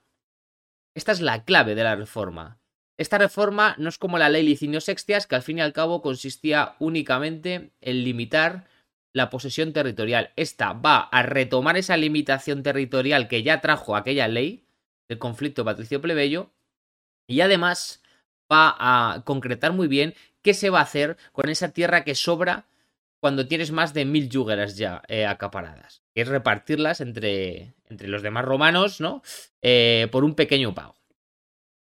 Esta es la clave de la reforma. Esta reforma no es como la ley Licinio Sextias, que al fin y al cabo consistía únicamente en limitar la posesión territorial. Esta va a retomar esa limitación territorial que ya trajo aquella ley del conflicto patricio-plebeyo y además va a concretar muy bien qué se va a hacer con esa tierra que sobra cuando tienes más de mil yugueras ya eh, acaparadas. Que es repartirlas entre, entre los demás romanos, ¿no? Eh, por un pequeño pago.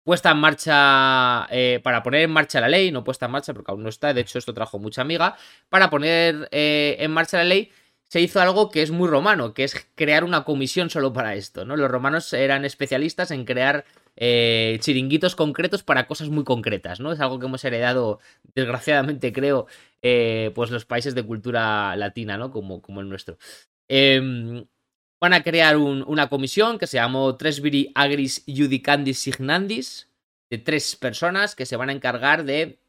Puesta en marcha, eh, para poner en marcha la ley, no puesta en marcha porque aún no está, de hecho esto trajo mucha amiga, para poner en marcha la ley se hizo algo que es muy romano, que es crear una comisión solo para esto, ¿no? Los romanos eran especialistas en crear eh, chiringuitos concretos para cosas muy concretas, ¿no? Es algo que hemos heredado, desgraciadamente, creo, eh, pues los países de cultura latina, ¿no? Como, como el nuestro. Em, van a crear una comisión que se llamó Tresviri Agris Judicandis Signandis, de tres personas que se van a encargar de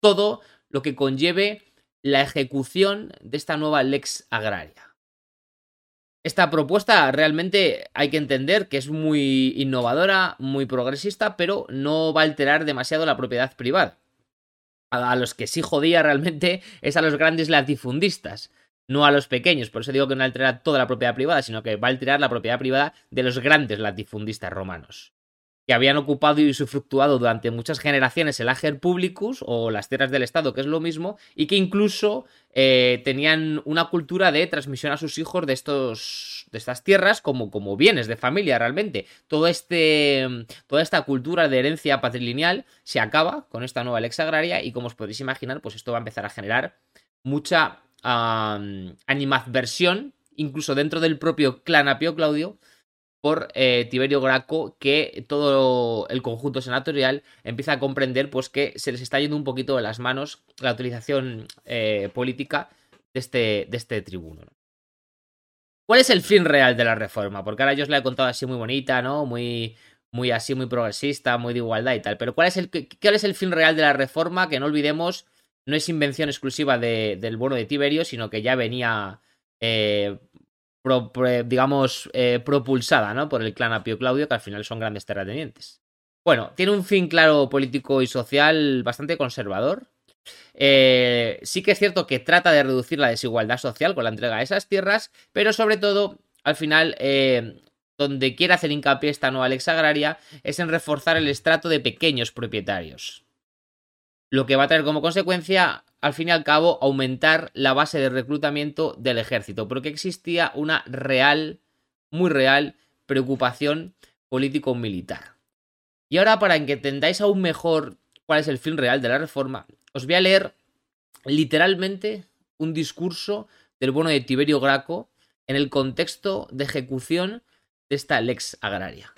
todo lo que conlleve la ejecución de esta nueva lex agraria. Esta propuesta realmente hay que entender que es muy innovadora, muy progresista, pero no va a alterar demasiado la propiedad privada. A los que sí jodía realmente es a los grandes latifundistas, no a los pequeños. Por eso digo que no alterará toda la propiedad privada, sino que va a alterar la propiedad privada de los grandes latifundistas romanos que habían ocupado y usufructuado durante muchas generaciones el Ager Publicus o las tierras del Estado, que es lo mismo, y que incluso eh, tenían una cultura de transmisión a sus hijos de, estos, de estas tierras como, como bienes de familia realmente. Este, toda esta cultura de herencia patrilineal se acaba con esta nueva lex agraria y como os podéis imaginar, pues esto va a empezar a generar mucha animadversión, incluso dentro del propio clan Apio Claudio, por eh, Tiberio Graco que todo el conjunto senatorial empieza a comprender pues que se les está yendo un poquito de las manos la utilización eh, política de este, de este tribuno. ¿Cuál es el fin real de la reforma? Porque ahora yo os la he contado así muy bonita, ¿no? Muy, muy así, muy progresista, muy de igualdad y tal. Pero ¿cuál es el, cuál es el fin real de la reforma? Que no olvidemos, no es invención exclusiva del bono de Tiberio, sino que ya venía eh, digamos, eh, propulsada ¿no? por el clan Apio Claudio, que al final son grandes terratenientes. Bueno, tiene un fin claro político y social bastante conservador. Eh, sí que es cierto que trata de reducir la desigualdad social con la entrega de esas tierras, pero sobre todo, al final, donde quiere hacer hincapié esta nueva lex agraria es en reforzar el estrato de pequeños propietarios. Lo que va a traer como consecuencia al fin y al cabo, aumentar la base de reclutamiento del ejército, porque existía una real, muy real, preocupación político-militar. Y ahora, para que entendáis aún mejor cuál es el fin real de la reforma, os voy a leer literalmente un discurso del bono de Tiberio Graco en el contexto de ejecución de esta lex agraria.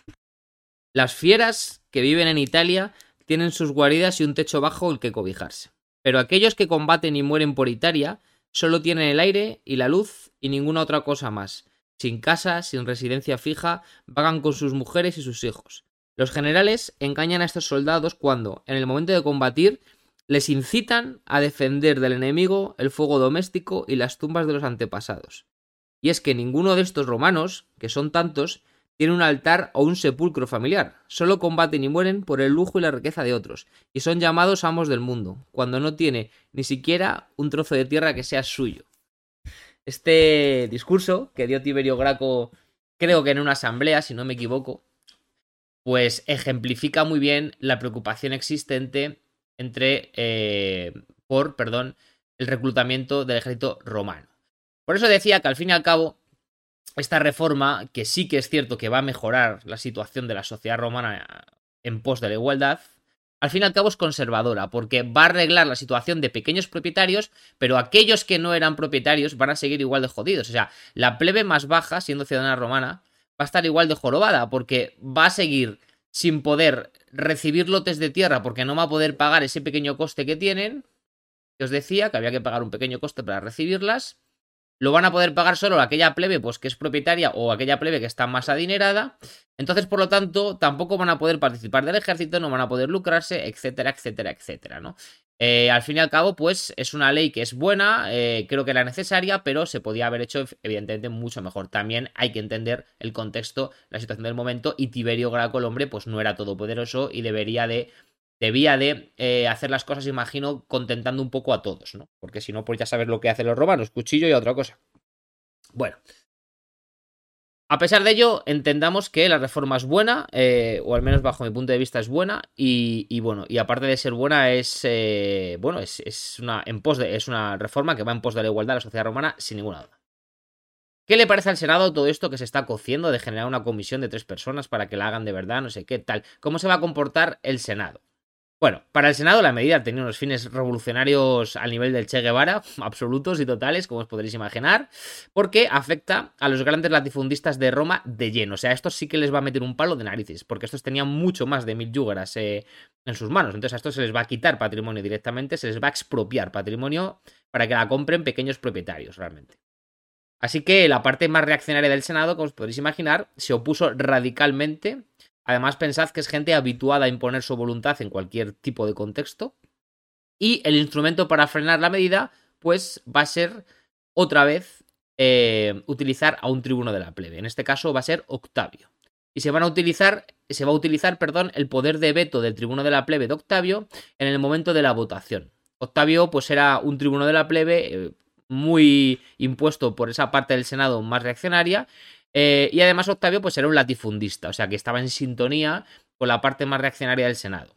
Las fieras que viven en Italia tienen sus guaridas y un techo bajo el que cobijarse. Pero aquellos que combaten y mueren por Italia solo tienen el aire y la luz y ninguna otra cosa más. Sin casa, sin residencia fija, vagan con sus mujeres y sus hijos. Los generales engañan a estos soldados cuando, en el momento de combatir, les incitan a defender del enemigo el fuego doméstico y las tumbas de los antepasados. Y es que ninguno de estos romanos, que son tantos, tiene un altar o un sepulcro familiar. Solo combaten y mueren por el lujo y la riqueza de otros, y son llamados amos del mundo, cuando no tiene ni siquiera un trozo de tierra que sea suyo. Este discurso que dio Tiberio Graco, creo que en una asamblea, si no me equivoco, pues ejemplifica muy bien la preocupación existente entre eh, por, perdón, el reclutamiento del ejército romano. Por eso decía que al fin y al cabo esta reforma, que sí que es cierto que va a mejorar la situación de la sociedad romana en pos de la igualdad, al fin y al cabo es conservadora, porque va a arreglar la situación de pequeños propietarios, pero aquellos que no eran propietarios van a seguir igual de jodidos. O sea, la plebe más baja, siendo ciudadana romana, va a estar igual de jorobada, porque va a seguir sin poder recibir lotes de tierra porque no va a poder pagar ese pequeño coste que tienen. Que os decía que había que pagar un pequeño coste para recibirlas lo van a poder pagar solo aquella plebe pues que es propietaria o aquella plebe que está más adinerada. Entonces, por lo tanto, tampoco van a poder participar del ejército, no van a poder lucrarse, etcétera, etcétera, etcétera, ¿no? Eh, al fin y al cabo, pues es una ley que es buena, eh, creo que era necesaria, pero se podía haber hecho evidentemente mucho mejor. También hay que entender el contexto, la situación del momento y Tiberio Graco, el hombre, pues no era todopoderoso y debería de debía de eh, hacer las cosas, imagino, contentando un poco a todos, ¿no? Porque si no, pues ya sabes lo que hacen los romanos, cuchillo y otra cosa. Bueno. A pesar de ello, entendamos que la reforma es buena, eh, o al menos bajo mi punto de vista es buena, y, bueno, y aparte de ser buena, es eh, bueno, es, una en pos de, es una reforma que va en pos de la igualdad de la sociedad romana, sin ninguna duda. ¿Qué le parece al Senado todo esto que se está cociendo de generar una comisión de tres personas para que la hagan de verdad, no sé qué tal? ¿Cómo se va a comportar el Senado? Bueno, para el Senado la medida tenía unos fines revolucionarios al nivel del Che Guevara, absolutos y totales, como os podréis imaginar, porque afecta a los grandes latifundistas de Roma de lleno. O sea, estos sí que les va a meter un palo de narices, porque estos tenían mucho más de mil yúgaras eh, en sus manos. Entonces a estos se les va a quitar patrimonio directamente, se les va a expropiar patrimonio para que la compren pequeños propietarios realmente. Así que la parte más reaccionaria del Senado, como os podréis imaginar, se opuso radicalmente Además, pensad que es gente habituada a imponer su voluntad en cualquier tipo de contexto. Y el instrumento para frenar la medida, pues va a ser otra vez eh, utilizar a un tribuno de la plebe. En este caso va a ser Octavio. Y se van a utilizar, se va a utilizar, perdón, el poder de veto del tribuno de la plebe de Octavio en el momento de la votación. Octavio, pues era un tribuno de la plebe eh, muy impuesto por esa parte del Senado más reaccionaria eh, y además Octavio pues era un latifundista, o sea que estaba en sintonía con la parte más reaccionaria del Senado.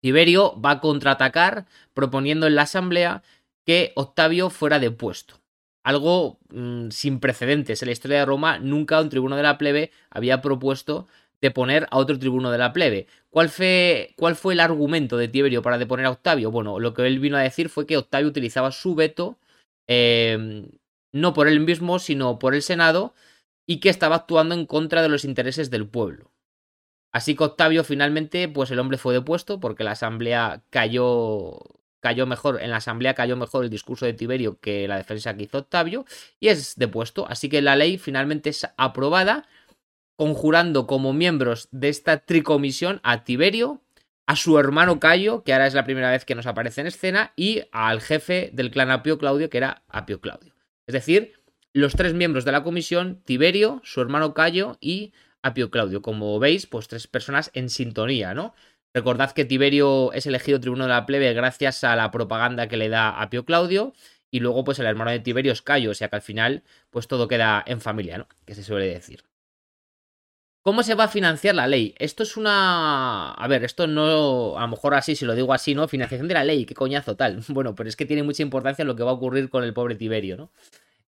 Tiberio va a contraatacar proponiendo en la asamblea que Octavio fuera depuesto. Algo mm, sin precedentes en la historia de Roma, nunca un tribuno de la plebe había propuesto deponer a otro tribuno de la plebe. ¿Cuál fue, ¿Cuál fue el argumento de Tiberio para deponer a Octavio? Bueno, lo que él vino a decir fue que Octavio utilizaba su veto eh, no por él mismo, sino por el Senado, y que estaba actuando en contra de los intereses del pueblo. Así que Octavio finalmente, pues el hombre fue depuesto porque la asamblea cayó cayó mejor, en la asamblea cayó mejor el discurso de Tiberio que la defensa que hizo Octavio y es depuesto. Así que la ley finalmente es aprobada, conjurando como miembros de esta tricomisión a Tiberio, a su hermano Cayo, que ahora es la primera vez que nos aparece en escena, y al jefe del clan Apio Claudio, que era Apio Claudio. Es decir, los tres miembros de la comisión, Tiberio, su hermano Cayo y Apio Claudio. Como veis, pues tres personas en sintonía, ¿no? Recordad que Tiberio es elegido tribuno de la plebe gracias a la propaganda que le da Apio Claudio. Y luego, pues el hermano de Tiberio es Cayo, o sea que al final, pues todo queda en familia, ¿no? Que se suele decir. ¿Cómo se va a financiar la ley? Esto es una. A ver, esto no. A lo mejor así, si lo digo así, ¿no? Financiación de la ley, qué coñazo tal. Bueno, pero es que tiene mucha importancia lo que va a ocurrir con el pobre Tiberio, ¿no?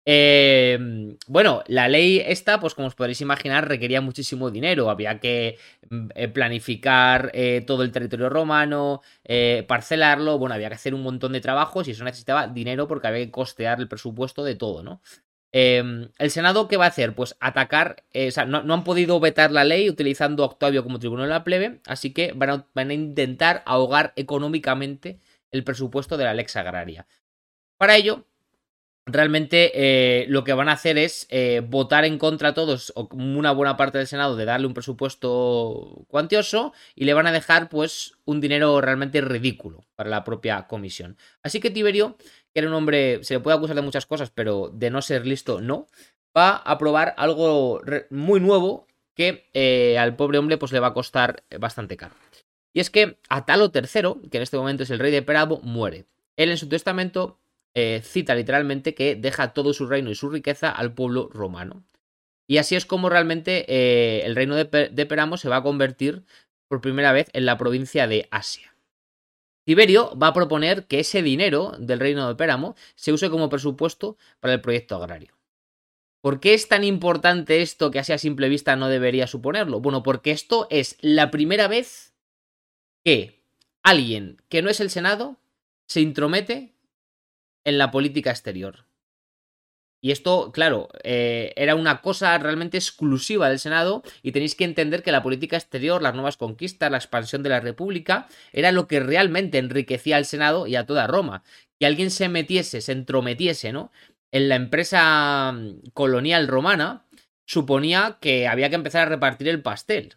Eh, bueno, la ley esta, pues como os podréis imaginar, requería muchísimo dinero. Había que mm, eh, planificar eh, todo el territorio romano, parcelarlo, bueno, había que hacer un montón de trabajos y eso necesitaba dinero porque había que costear el presupuesto de todo, ¿no? Em, ¿El Senado qué va a hacer? Pues atacar, o sea, no, han podido vetar la ley utilizando a Octavio como tribuno de la plebe, así que van a intentar ahogar económicamente el presupuesto de la lex agraria. Para ello, realmente eh, lo que van a hacer es eh, votar en contra a todos, o una buena parte del Senado, de darle un presupuesto cuantioso y le van a dejar pues un dinero realmente ridículo para la propia comisión. Así que Tiberio, que era un hombre, se le puede acusar de muchas cosas, pero de no ser listo, no, va a probar algo muy nuevo que eh, al pobre hombre pues le va a costar bastante caro. Y es que Atalo III, que en este momento es el rey de Perabo, muere. Él en su testamento eh, cita literalmente que deja todo su reino y su riqueza al pueblo romano. Y así es como realmente eh, el reino de, Peramo se va a convertir por primera vez en la provincia de Asia. Tiberio va a proponer que ese dinero del reino de Peramo se use como presupuesto para el proyecto agrario. ¿Por qué es tan importante esto que así a simple vista no debería suponerlo? Bueno, porque esto es la primera vez que alguien que no es el Senado se intromete en la política exterior. Y esto, claro, eh, era una cosa realmente exclusiva del Senado y tenéis que entender que la política exterior, las nuevas conquistas, la expansión de la República, era lo que realmente enriquecía al Senado y a toda Roma. Que alguien se metiese, se entrometiese, ¿no? En la empresa mm, colonial romana, suponía que había que empezar a repartir el pastel.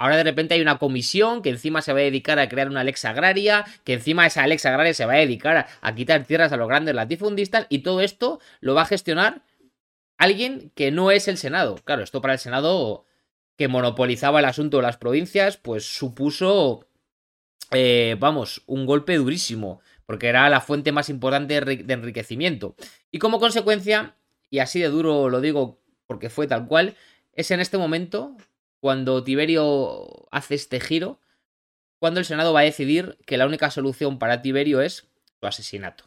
Ahora de repente hay una comisión que encima se va a dedicar a crear una Alexa agraria, que encima esa Alexa agraria se va a dedicar a, quitar tierras a los grandes latifundistas y todo esto lo va a gestionar alguien que no es el Senado. Claro, esto para el Senado que monopolizaba el asunto de las provincias, pues supuso, eh, vamos, un golpe durísimo, porque era la fuente más importante de enriquecimiento. Y como consecuencia, y así de duro lo digo porque fue tal cual, es en este momento cuando Tiberio hace este giro, cuando el Senado va a decidir que la única solución para Tiberio es su asesinato.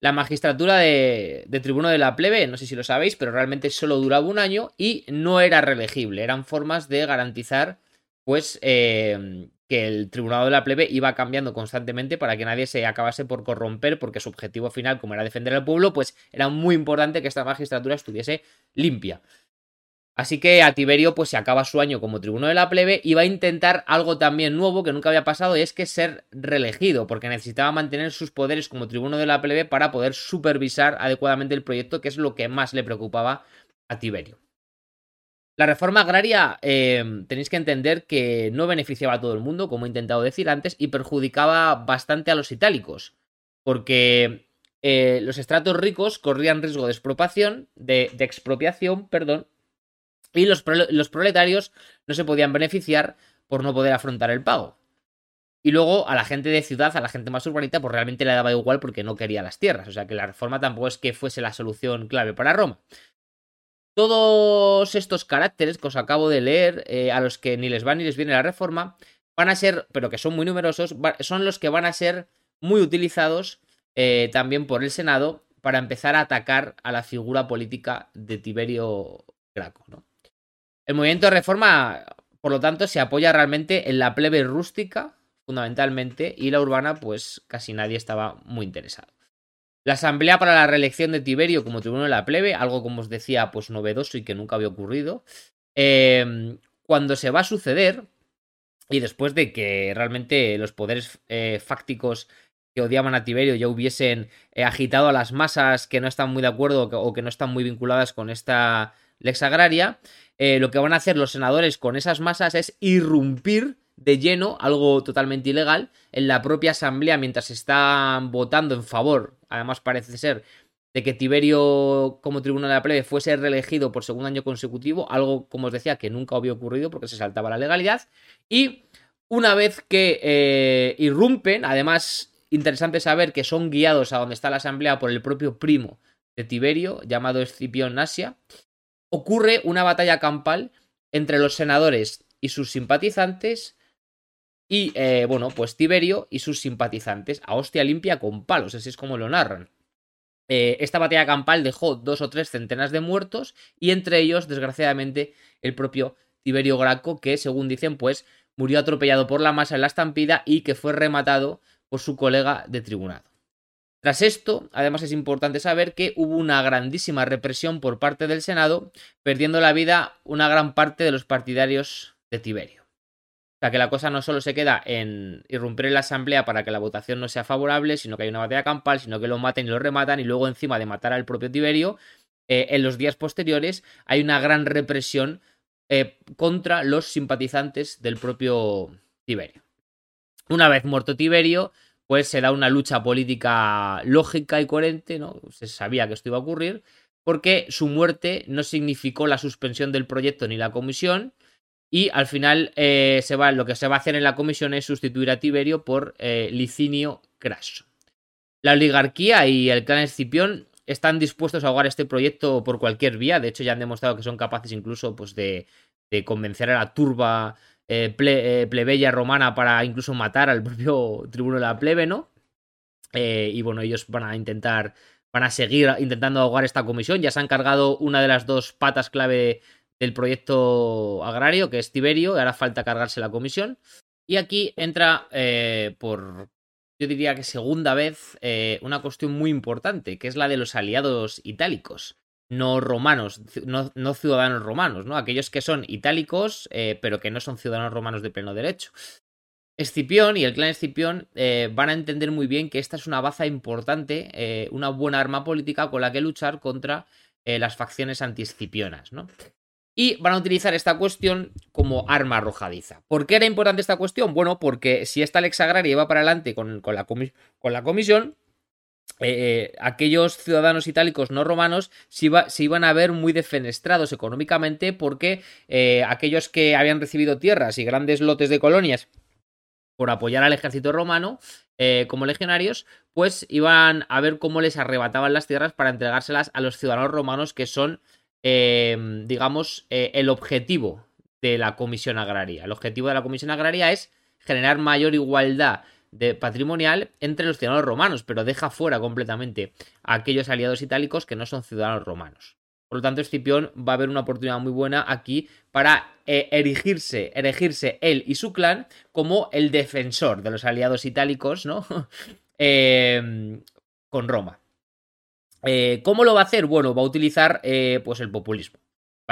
La magistratura de, tribuno de la plebe, no sé si lo sabéis, pero realmente solo duraba un año y no era reelegible. Eran formas de garantizar, pues, eh, que el tribunado de la plebe iba cambiando constantemente para que nadie se acabase por corromper, porque su objetivo final, como era defender al pueblo, pues era muy importante que esta magistratura estuviese limpia. Así que a Tiberio pues se acaba su año como tribuno de la plebe y va a intentar algo también nuevo que nunca había pasado y es que ser reelegido porque necesitaba mantener sus poderes como tribuno de la plebe para poder supervisar adecuadamente el proyecto que es lo que más le preocupaba a Tiberio. La reforma agraria em, tenéis que entender que no beneficiaba a todo el mundo, como he intentado decir antes, y perjudicaba bastante a los itálicos, porque eh, los estratos ricos corrían riesgo de expropiación, de expropiación, perdón, y los, proletarios no se podían beneficiar por no poder afrontar el pago. Y luego a la gente de ciudad, a la gente más urbanita, pues realmente le daba igual porque no quería las tierras. O sea que la reforma tampoco es que fuese la solución clave para Roma. Todos estos caracteres que os acabo de leer, eh, a los que ni les va ni les viene la reforma, van a ser, pero que son muy numerosos, son los que van a ser muy utilizados eh, también por el Senado para empezar a atacar a la figura política de Tiberio Graco. ¿no? El movimiento de reforma, por lo tanto, se apoya realmente en la plebe rústica, fundamentalmente, y la urbana, pues casi nadie estaba muy interesado. La asamblea para la reelección de Tiberio como tribuno de la plebe, algo como os decía, pues novedoso y que nunca había ocurrido. Em, cuando se va a suceder, y después de que realmente los poderes eh, fácticos que odiaban a Tiberio ya hubiesen eh, agitado a las masas que no están muy de acuerdo o que no están muy vinculadas con esta lex agraria, eh, lo que van a hacer los senadores con esas masas es irrumpir de lleno, algo totalmente ilegal, en la propia asamblea mientras están votando en favor, además parece ser, de que Tiberio como tribunal de la plebe fuese reelegido por segundo año consecutivo, algo, como os decía, que nunca había ocurrido porque se saltaba la legalidad. Y una vez que eh, irrumpen, además, interesante saber que son guiados a donde está la asamblea por el propio primo de Tiberio, llamado Escipión Nasia, ocurre una batalla campal entre los senadores y sus simpatizantes y, eh, bueno, pues Tiberio y sus simpatizantes a hostia limpia con palos, así es como lo narran. Eh, esta batalla campal dejó dos o tres centenas de muertos y entre ellos, desgraciadamente, el propio Tiberio Graco, que según dicen, pues murió atropellado por la masa en la estampida y que fue rematado por su colega de tribunado. Tras esto, además es importante saber que hubo una grandísima represión por parte del Senado, perdiendo la vida una gran parte de los partidarios de Tiberio. O sea que la cosa no solo se queda en irrumpir en la asamblea para que la votación no sea favorable, sino que hay una batalla campal, sino que lo maten y lo rematan, y luego encima de matar al propio Tiberio, eh, en los días posteriores hay una gran represión eh, contra los simpatizantes del propio Tiberio. Una vez muerto Tiberio, pues se da una lucha política lógica y coherente, ¿no? Se sabía que esto iba a ocurrir, porque su muerte no significó la suspensión del proyecto ni la comisión, y al final eh, se va, lo que se va a hacer en la comisión es sustituir a Tiberio por eh, Licinio Craso. La oligarquía y el clan Escipión están dispuestos a ahogar este proyecto por cualquier vía, de hecho ya han demostrado que son capaces incluso pues, de, de convencer a la turba eh, eh, plebeya romana para incluso matar al propio tribuno de la plebe, ¿no? Eh, y bueno, ellos van a intentar, van a seguir intentando ahogar esta comisión. Ya se han cargado una de las dos patas clave del proyecto agrario, que es Tiberio, y ahora falta cargarse la comisión. Y aquí entra por, yo diría que segunda vez, una cuestión muy importante, que es la de los aliados itálicos no romanos, no, ciudadanos romanos, ¿no? Aquellos que son itálicos, eh, pero que no son ciudadanos romanos de pleno derecho. Escipión y el clan Escipión eh, van a entender muy bien que esta es una baza importante, eh, una buena arma política con la que luchar contra las facciones anti-escipionas, ¿no? y van a utilizar esta cuestión como arma arrojadiza. ¿Por qué era importante esta cuestión? Bueno, porque si esta Lex Agraria iba para adelante con, la, con la, comisión, eh, eh, aquellos ciudadanos itálicos no romanos se, iban a ver muy defenestrados económicamente porque eh, aquellos que habían recibido tierras y grandes lotes de colonias por apoyar al ejército romano como legionarios, pues iban a ver cómo les arrebataban las tierras para entregárselas a los ciudadanos romanos que son digamos, el objetivo de la Comisión Agraria. El objetivo de la Comisión Agraria es generar mayor igualdad de patrimonial entre los ciudadanos romanos, pero deja fuera completamente a aquellos aliados itálicos que no son ciudadanos romanos. Por lo tanto, Escipión va a haber una oportunidad muy buena aquí para eh, erigirse, erigirse él y su clan como el defensor de los aliados itálicos, ¿no? Em, con Roma. Eh, ¿Cómo lo va a hacer? Bueno, va a utilizar eh, pues el populismo.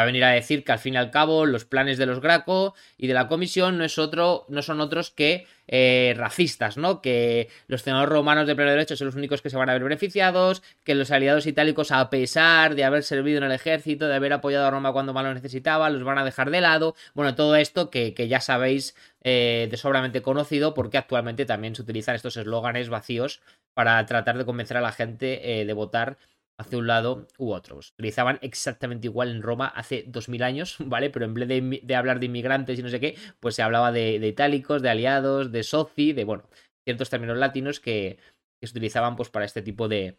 Va a venir a decir que al fin y al cabo los planes de los Graco y de la comisión no, es otro, no son otros que eh, racistas, ¿no? Que los senadores romanos de pleno derecho son los únicos que se van a ver beneficiados, que los aliados itálicos, a pesar de haber servido en el ejército, de haber apoyado a Roma cuando más lo necesitaba, los van a dejar de lado. Bueno, todo esto que, ya sabéis de sobramente conocido, porque actualmente también se utilizan estos eslóganes vacíos para tratar de convencer a la gente eh, de votar hacia un lado u otro. utilizaban exactamente igual en Roma hace 2000 años, ¿vale? Pero en vez de, hablar de inmigrantes y no sé qué, pues se hablaba de, itálicos, de aliados, de soci, de, bueno, ciertos términos latinos que, se utilizaban pues para este tipo de,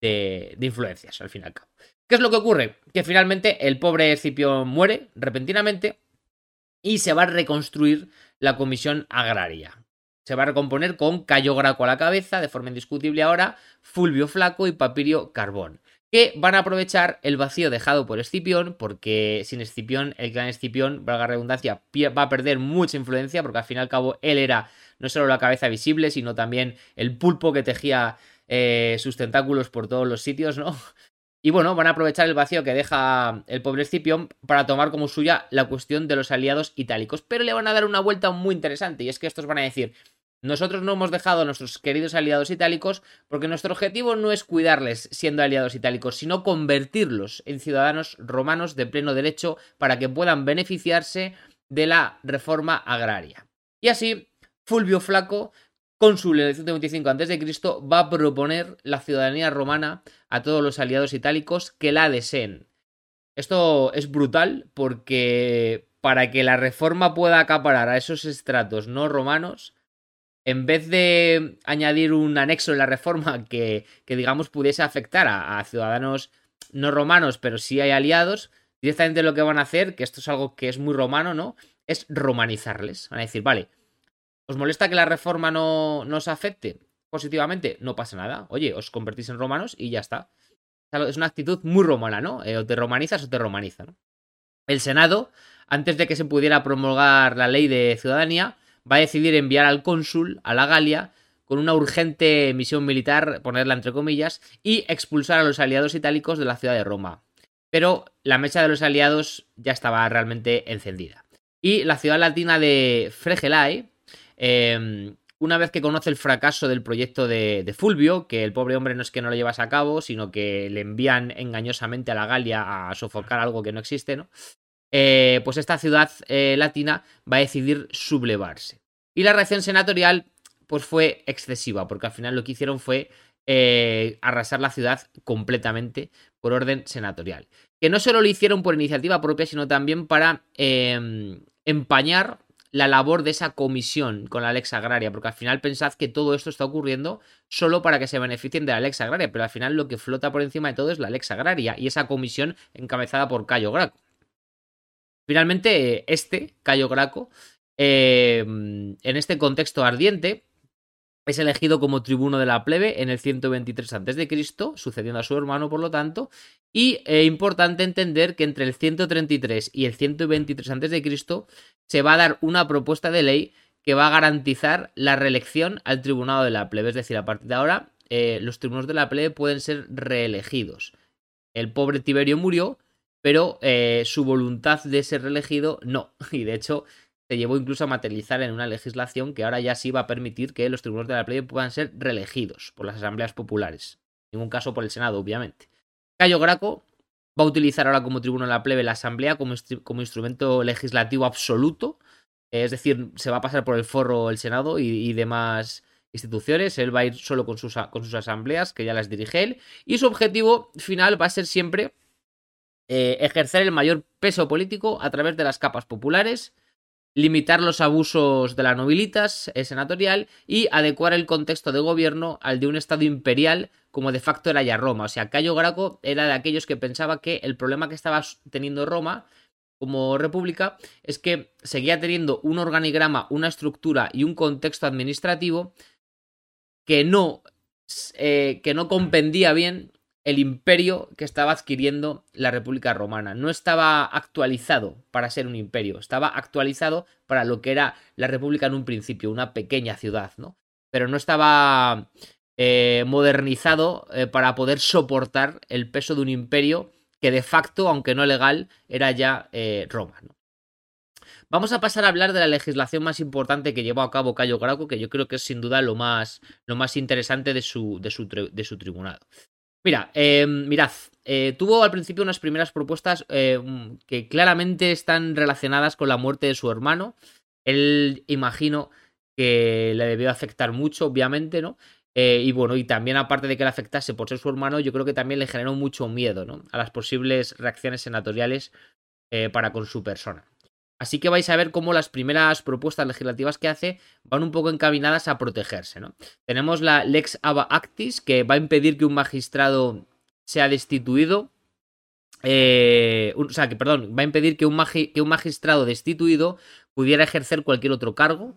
de, influencias, al fin y al cabo. ¿Qué es lo que ocurre? Que finalmente el pobre Escipión muere repentinamente y se va a reconstruir la comisión agraria se va a recomponer con Cayo Graco a la cabeza, de forma indiscutible ahora, Fulvio Flaco y Papirio Carbón, que van a aprovechar el vacío dejado por Escipión, porque sin Escipión, el clan Escipión, valga redundancia, va a perder mucha influencia, porque al fin y al cabo él era no solo la cabeza visible, sino también el pulpo que tejía eh, sus tentáculos por todos los sitios, ¿no? Y bueno, van a aprovechar el vacío que deja el pobre Escipión para tomar como suya la cuestión de los aliados itálicos. Pero le van a dar una vuelta muy interesante, y es que estos van a decir, nosotros no hemos dejado a nuestros queridos aliados itálicos porque nuestro objetivo no es cuidarles siendo aliados itálicos, sino convertirlos en ciudadanos romanos de pleno derecho para que puedan beneficiarse de la reforma agraria. Y así, Fulvio Flaco, cónsul en el 125 a.C., va a proponer la ciudadanía romana a todos los aliados itálicos que la deseen. Esto es brutal porque para que la reforma pueda acaparar a esos estratos no romanos, en vez de añadir un anexo en la reforma que, digamos, pudiese afectar a, ciudadanos no romanos, pero sí hay aliados, directamente lo que van a hacer, que esto es algo que es muy romano, ¿no? Es romanizarles. Van a decir, vale, ¿os molesta que la reforma no, os afecte positivamente? No pasa nada. Oye, os convertís en romanos y ya está. Es una actitud muy romana, ¿no? Eh, o te romanizas o te romanizan. El Senado, antes de que se pudiera promulgar la ley de ciudadanía, va a decidir enviar al cónsul a la Galia con una urgente misión militar, ponerla entre comillas, y expulsar a los aliados itálicos de la ciudad de Roma. Pero la mecha de los aliados ya estaba realmente encendida. Y la ciudad latina de Fregelae, em, una vez que conoce el fracaso del proyecto de, de, Fulvio, que el pobre hombre no es que no lo llevase a cabo, sino que le envían engañosamente a la Galia a sofocar algo que no existe, ¿no? Eh, pues esta ciudad eh, latina va a decidir sublevarse. Y la reacción senatorial pues fue excesiva, porque al final lo que hicieron fue eh, arrasar la ciudad completamente por orden senatorial. Que no solo lo hicieron por iniciativa propia, sino también para em, empañar la labor de esa comisión con la Lex Agraria, porque al final pensad que todo esto está ocurriendo solo para que se beneficien de la Lex Agraria, pero al final lo que flota por encima de todo es la Lex Agraria y esa comisión encabezada por Cayo Graco. Finalmente, este, Cayo Graco, eh, en este contexto ardiente, es elegido como tribuno de la plebe en el 123 a.C., sucediendo a su hermano, por lo tanto, y eh, importante entender que entre el 133 y el 123 a.C. se va a dar una propuesta de ley que va a garantizar la reelección al tribunado de la plebe, es decir, a partir de ahora eh, los tribunos de la plebe pueden ser reelegidos. El pobre Tiberio murió, pero eh, su voluntad de ser reelegido no. Y de hecho, se llevó incluso a materializar en una legislación que ahora ya sí va a permitir que los tribunales de la plebe puedan ser reelegidos por las asambleas populares. En ningún caso por el Senado, obviamente. Cayo Graco va a utilizar ahora como tribuno de la plebe la asamblea como, como instrumento legislativo absoluto, es decir, se va a pasar por el forro el Senado y, demás instituciones, él va a ir solo con sus, con sus asambleas, que ya las dirige él, y su objetivo final va a ser siempre eh, ejercer el mayor peso político a través de las capas populares, limitar los abusos de las nobilitas eh, senatorial y adecuar el contexto de gobierno al de un estado imperial como de facto era ya Roma. O sea, Cayo Graco era de aquellos que pensaba que el problema que estaba teniendo Roma como república es que seguía teniendo un organigrama, una estructura y un contexto administrativo que no, eh, que no compendía bien el imperio que estaba adquiriendo la República Romana. No estaba actualizado para ser un imperio, estaba actualizado para lo que era la República en un principio, una pequeña ciudad, ¿no? Pero no estaba eh, modernizado eh, para poder soportar el peso de un imperio que de facto, aunque no legal, era ya eh, Roma. Vamos a pasar a hablar de la legislación más importante que llevó a cabo Cayo Graco, que yo creo que es sin duda lo más, lo más interesante de su, de su, de su tribunado. Mira, eh, mirad, eh, tuvo al principio unas primeras propuestas eh, que claramente están relacionadas con la muerte de su hermano. Él imagino que le debió afectar mucho, obviamente, ¿no? y bueno, y también aparte de que le afectase por ser su hermano, yo creo que también le generó mucho miedo, ¿no? A las posibles reacciones senatoriales para con su persona. Así que vais a ver cómo las primeras propuestas legislativas que hace van un poco encaminadas a protegerse. ¿no? Tenemos la Lex Aba Actis, que va a impedir que un magistrado sea destituido. Eh, o sea, que perdón, va a impedir que un, que un, magistrado destituido pudiera ejercer cualquier otro cargo.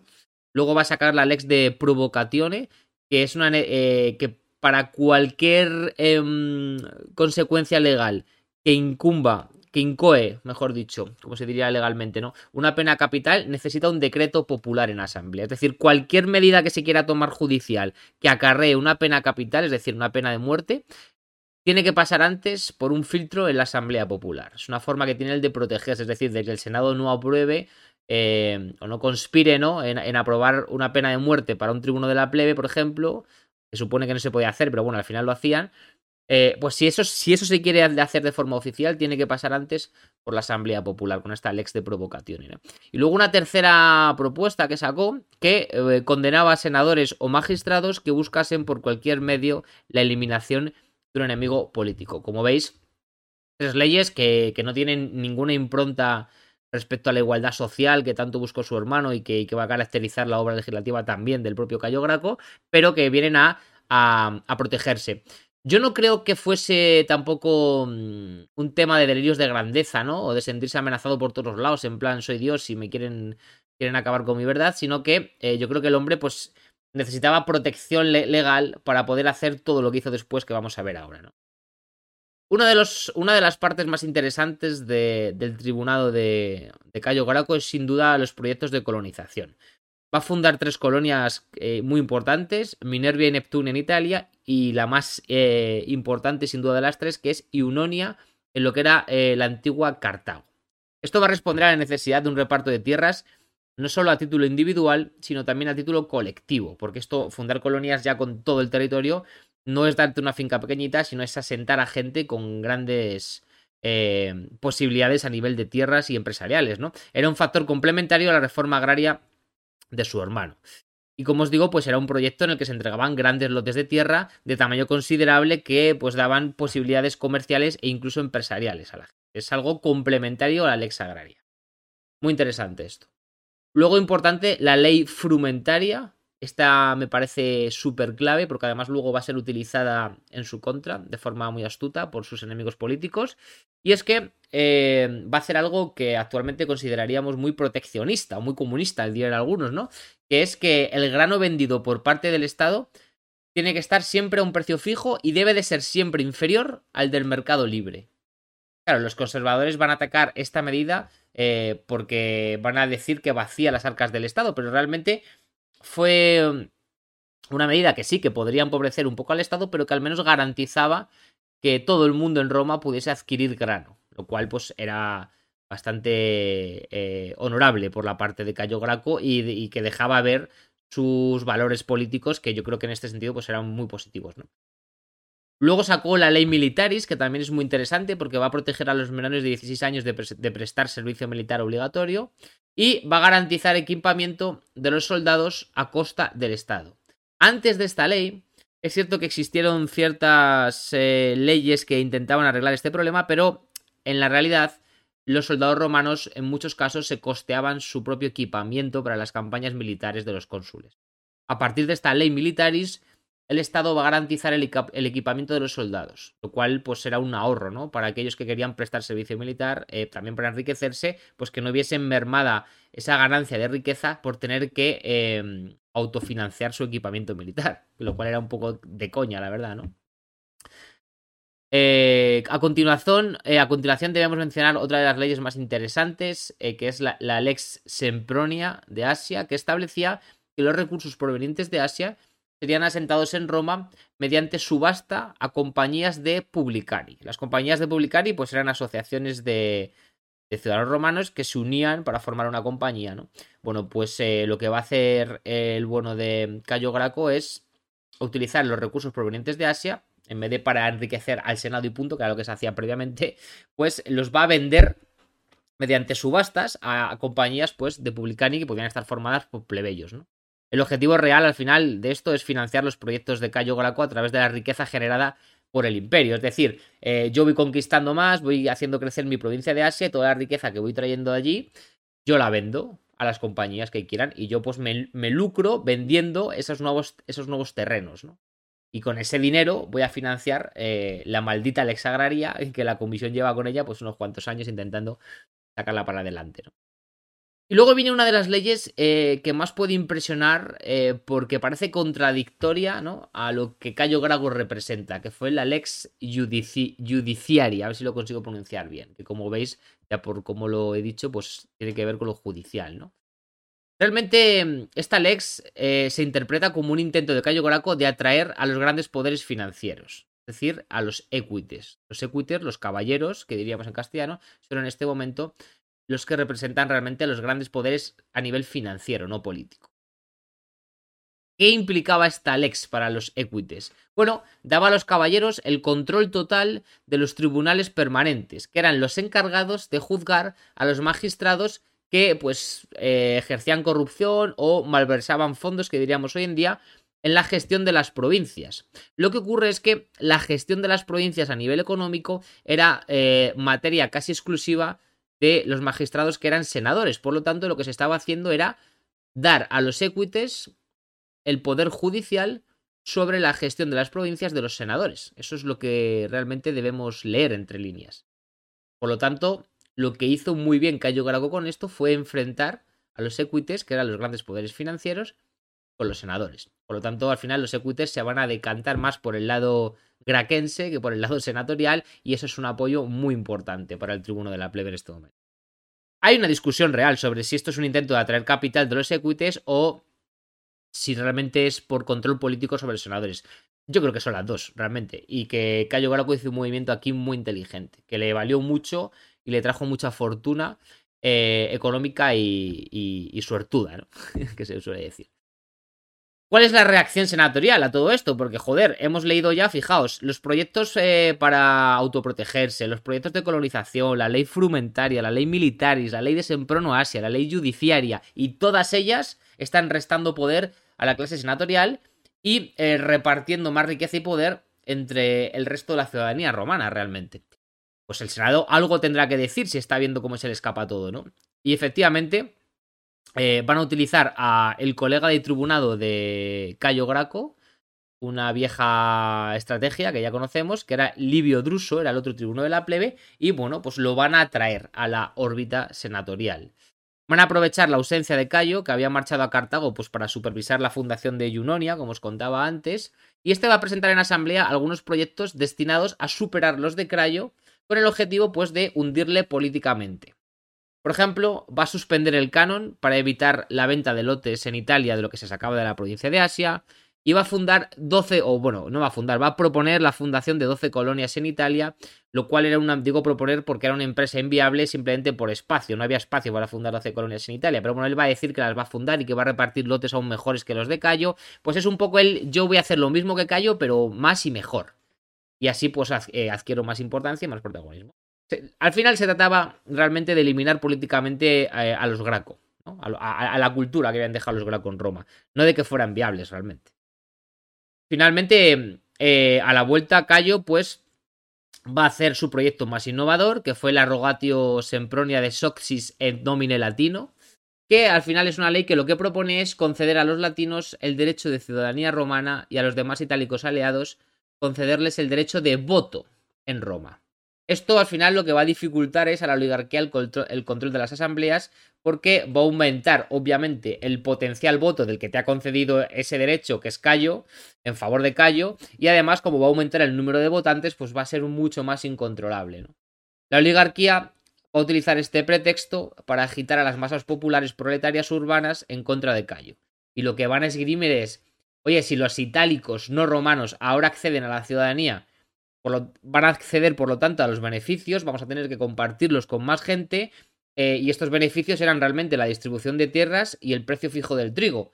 Luego va a sacar la Lex de Provocatione, que es una. Eh, que para cualquier em, consecuencia legal que incumba que incoe, mejor dicho, como se diría legalmente, ¿no? Una pena capital necesita un decreto popular en asamblea. Es decir, cualquier medida que se quiera tomar judicial que acarree una pena capital, es decir, una pena de muerte, tiene que pasar antes por un filtro en la asamblea popular. Es una forma que tiene el de protegerse, es decir, de que el Senado no apruebe eh, o no conspire ¿no? En, en, aprobar una pena de muerte para un tribuno de la plebe, por ejemplo, se supone que no se podía hacer, pero bueno, al final lo hacían, eh, pues si eso, si eso se quiere hacer de forma oficial, tiene que pasar antes por la Asamblea Popular, con esta lex de provocación. Y luego una tercera propuesta que sacó, que eh, condenaba a senadores o magistrados que buscasen por cualquier medio la eliminación de un enemigo político. Como veis, tres leyes que, no tienen ninguna impronta respecto a la igualdad social que tanto buscó su hermano y que, va a caracterizar la obra legislativa también del propio Cayo Graco, pero que vienen a, a protegerse. Yo no creo que fuese tampoco mm, un tema de delirios de grandeza, ¿no? O de sentirse amenazado por todos lados, en plan, soy Dios y me quieren, quieren acabar con mi verdad, sino que eh, yo creo que el hombre, pues, necesitaba protección legal para poder hacer todo lo que hizo después que vamos a ver ahora, ¿no? De una de las partes más interesantes del tribunado de, de Cayo Graco es sin duda los proyectos de colonización. Va a fundar tres colonias eh, muy importantes, Minervia y Neptune en Italia, y la más eh, importante sin duda de las tres, que es Iunonia, en lo que era eh, la antigua Cartago. Esto va a responder a la necesidad de un reparto de tierras, no solo a título individual, sino también a título colectivo, porque esto, fundar colonias ya con todo el territorio, no es darte una finca pequeñita, sino es asentar a gente con grandes posibilidades a nivel de tierras y empresariales, ¿no? Era un factor complementario a la reforma agraria de su hermano. Y como os digo, pues era un proyecto en el que se entregaban grandes lotes de tierra de tamaño considerable que pues daban posibilidades comerciales e incluso empresariales a la gente. Es algo complementario a la lex agraria. Muy interesante esto. Luego importante, la ley frumentaria. Esta me parece súper clave porque además luego va a ser utilizada en su contra de forma muy astuta por sus enemigos políticos. Y es que eh, va a hacer algo que actualmente consideraríamos muy proteccionista o muy comunista, dirían algunos, ¿no? Que es que el grano vendido por parte del Estado tiene que estar siempre a un precio fijo y debe de ser siempre inferior al del mercado libre. Claro, los conservadores van a atacar esta medida eh, porque van a decir que vacía las arcas del Estado, pero realmente fue una medida que sí, que podría empobrecer un poco al Estado, pero que al menos garantizaba que todo el mundo en Roma pudiese adquirir grano, lo cual pues era bastante eh, honorable por la parte de Cayo Graco y, que dejaba ver sus valores políticos que yo creo que en este sentido pues eran muy positivos, ¿no? Luego sacó la ley militaris, que también es muy interesante porque va a proteger a los menores de 16 años de, prestar servicio militar obligatorio y va a garantizar equipamiento de los soldados a costa del Estado. Antes de esta ley, es cierto que existieron ciertas eh, leyes que intentaban arreglar este problema, pero en la realidad los soldados romanos en muchos casos se costeaban su propio equipamiento para las campañas militares de los cónsules. A partir de esta ley militaris, el Estado va a garantizar el, equipamiento de los soldados, lo cual pues será un ahorro, ¿no? Para aquellos que querían prestar servicio militar, eh, también para enriquecerse, pues que no hubiesen mermada esa ganancia de riqueza por tener que em, autofinanciar su equipamiento militar, lo cual era un poco de coña, la verdad, ¿no? Eh, a, continuación, eh, a continuación debemos mencionar otra de las leyes más interesantes, que es la Lex Sempronia de Asia, que establecía que los recursos provenientes de Asia serían asentados en Roma mediante subasta a compañías de publicari. Las compañías de publicari pues eran asociaciones de, ciudadanos romanos que se unían para formar una compañía, ¿no? Bueno, pues eh, lo que va a hacer el bueno de Cayo Graco es utilizar los recursos provenientes de Asia, en vez de para enriquecer al Senado y punto, que era lo que se hacía previamente, pues los va a vender mediante subastas a, compañías pues de publicani que podían estar formadas por plebeyos, ¿no? El objetivo real al final de esto es financiar los proyectos de Cayo Graco a través de la riqueza generada por el imperio. Es decir, eh, yo voy conquistando más, voy haciendo crecer mi provincia de Asia, toda la riqueza que voy trayendo allí, yo la vendo a las compañías que quieran y yo pues me, lucro vendiendo esos nuevos, esos nuevos terrenos, ¿no? Y con ese dinero voy a financiar eh, la maldita Lex Agraria que la comisión lleva con ella pues unos cuantos años intentando sacarla para adelante, ¿no? Y luego viene una de las leyes eh, que más puede impresionar eh, porque parece contradictoria ¿no? a lo que Cayo Grago representa, que fue la lex judiciaria, a ver si lo consigo pronunciar bien, que como veis, ya por como lo he dicho, pues tiene que ver con lo judicial, ¿no? Realmente esta lex eh, se interpreta como un intento de Cayo Graco de atraer a los grandes poderes financieros, es decir, a los equites. Los equites, los caballeros, que diríamos en castellano, son en este momento los que representan realmente los grandes poderes a nivel financiero, no político. ¿Qué implicaba esta lex para los equites? Bueno, daba a los caballeros el control total de los tribunales permanentes, que eran los encargados de juzgar a los magistrados que pues eh, ejercían corrupción o malversaban fondos, que diríamos hoy en día, en la gestión de las provincias. Lo que ocurre es que la gestión de las provincias a nivel económico era eh, materia casi exclusiva de los magistrados que eran senadores. Por lo tanto, lo que se estaba haciendo era dar a los equites el poder judicial sobre la gestión de las provincias de los senadores. Eso es lo que realmente debemos leer entre líneas. Por lo tanto, lo que hizo muy bien Cayo Grago con esto fue enfrentar a los equites, que eran los grandes poderes financieros, con los senadores. Por lo tanto, al final los equites se van a decantar más por el lado graquense que por el lado senatorial y eso es un apoyo muy importante para el tribuno de la plebe en este momento. Hay una discusión real sobre si esto es un intento de atraer capital de los equites o si realmente es por control político sobre los senadores. Yo creo que son las dos, realmente. Y que Cayo Graco hizo un movimiento aquí muy inteligente, que le valió mucho y le trajo mucha fortuna eh, económica y, y suertuda, ¿no? que se suele decir. ¿Cuál es la reacción senatorial a todo esto? Porque, joder, hemos leído ya, fijaos, los proyectos eh, para autoprotegerse, los proyectos de colonización, la ley frumentaria, la ley militaris, la ley de Semprono Asia, la ley judiciaria, y todas ellas están restando poder a la clase senatorial y eh, repartiendo más riqueza y poder entre el resto de la ciudadanía romana, realmente. Pues el Senado algo tendrá que decir si está viendo cómo se le escapa todo, ¿no? Y efectivamente, eh, van a utilizar a el colega de tribunado de Cayo Graco, una vieja estrategia que ya conocemos, que era Livio Druso, era el otro tribuno de la plebe, y bueno, pues lo van a traer a la órbita senatorial. Van a aprovechar la ausencia de Cayo, que había marchado a Cartago pues, para supervisar la fundación de Junonia, como os contaba antes, y este va a presentar en asamblea algunos proyectos destinados a superar los de Cayo, con el objetivo pues, de hundirle políticamente. Por ejemplo, va a suspender el canon para evitar la venta de lotes en Italia de lo que se sacaba de la provincia de Asia. Y va a fundar 12, o bueno, no va a fundar, va a proponer la fundación de 12 colonias en Italia, lo cual era una, digo proponer porque era una empresa inviable simplemente por espacio, no había espacio para fundar 12 colonias en Italia, pero bueno, él va a decir que las va a fundar y que va a repartir lotes aún mejores que los de Cayo, pues es un poco el yo voy a hacer lo mismo que Cayo, pero más y mejor. y así pues adquiero más importancia y más protagonismo. Al final se trataba realmente de eliminar políticamente eh, a, los Graco, a, la cultura que habían dejado los Graco en Roma, no de que fueran viables realmente. Finalmente, eh, a la vuelta, Cayo, pues va a hacer su proyecto más innovador, que fue la Rogatio Sempronia de Soxis et Nomine Latino, que al final es una ley que lo que propone es conceder a los latinos el derecho de ciudadanía romana y a los demás itálicos aliados concederles el derecho de voto en Roma. Esto al final lo que va a dificultar es a la oligarquía el control, de las asambleas porque va a aumentar obviamente el potencial voto del que te ha concedido ese derecho que es Cayo en favor de Cayo y además como va a aumentar el número de votantes pues va a ser mucho más incontrolable. La oligarquía va a utilizar este pretexto para agitar a las masas populares proletarias urbanas en contra de Cayo y lo que van a esgrimir es oye si los itálicos no romanos ahora acceden a la ciudadanía van a acceder, por lo tanto, a los beneficios, vamos a tener que compartirlos con más gente, eh, y estos beneficios eran realmente la distribución de tierras y el precio fijo del trigo.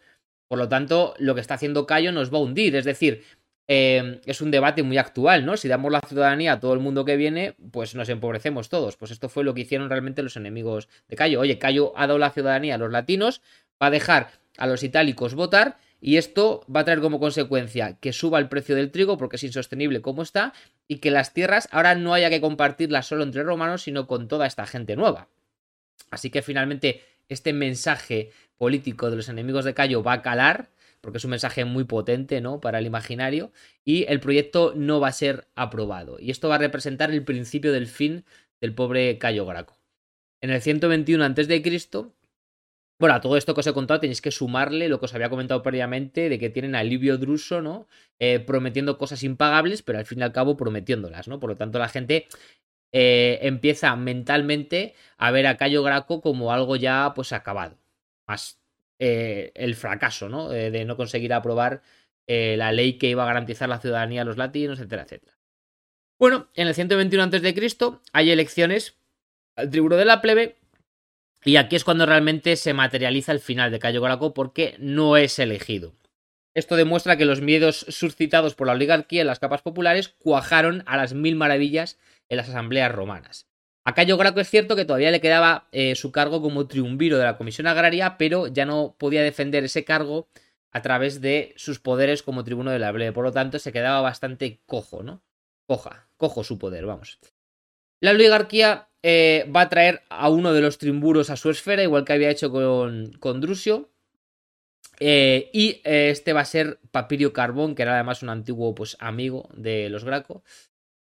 Por lo tanto, lo que está haciendo Cayo nos va a hundir, es decir, eh, es un debate muy actual, ¿no? Si damos la ciudadanía a todo el mundo que viene, pues nos empobrecemos todos. Pues esto fue lo que hicieron realmente los enemigos de Cayo. Oye, Cayo ha dado la ciudadanía a los latinos, va a dejar a los itálicos votar y esto va a traer como consecuencia que suba el precio del trigo porque es insostenible como está y que las tierras ahora no haya que compartirlas solo entre romanos, sino con toda esta gente nueva. Así que finalmente este mensaje político de los enemigos de Cayo va a calar, porque es un mensaje muy potente, ¿no? Para el imaginario, y el proyecto no va a ser aprobado. Y esto va a representar el principio del fin del pobre Cayo Graco. En el 121 a.C., bueno, a todo esto que os he contado tenéis que sumarle lo que os había comentado previamente de que tienen a Livio Druso, ¿no? Eh, prometiendo cosas impagables, pero al fin y al cabo prometiéndolas, ¿no? Por lo tanto, la gente eh, empieza mentalmente a ver a Cayo Graco como algo ya, pues, acabado. Más eh, el fracaso, ¿no? de no conseguir aprobar la ley que iba a garantizar la ciudadanía a los latinos, etcétera, etcétera. Bueno, en el 121 a.C. hay elecciones al tribuno de la plebe y aquí es cuando realmente se materializa el final de Cayo Graco porque no es elegido. Esto demuestra que los miedos suscitados por la oligarquía en las capas populares cuajaron a las mil maravillas en las asambleas romanas. A Cayo Graco es cierto que todavía le quedaba eh, su cargo como triunviro de la Comisión Agraria, pero ya no podía defender ese cargo a través de sus poderes como tribuno de la plebe. Por lo tanto, se quedaba bastante cojo, ¿no? Coja, cojo su poder, vamos. La oligarquía eh, va a traer a uno de los trimburos a su esfera, igual que había hecho con, con Drusio. Eh, y eh, este va a ser Papirio Carbón, que era además un antiguo pues, amigo de los Graco.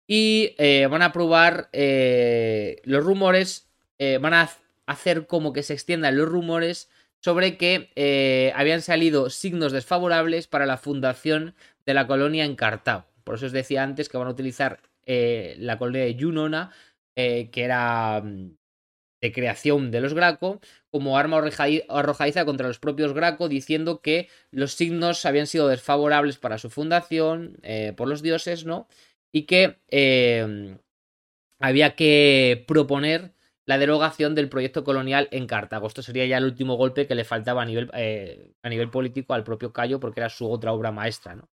Y van a probar los rumores, van a hacer como que se extiendan los rumores sobre que habían salido signos desfavorables para la fundación de la colonia en Cartago. Por eso os decía antes que van a utilizar la colonia de Yunona eh, que era mm, de creación de los Graco, como arma arrojadiza contra los propios Graco, diciendo que los signos habían sido desfavorables para su fundación eh, por los dioses, ¿no? Y que em, había que proponer la derogación del proyecto colonial en Cartago. Esto sería ya el último golpe que le faltaba a nivel, eh, a nivel político al propio Cayo, porque era su otra obra maestra, ¿no?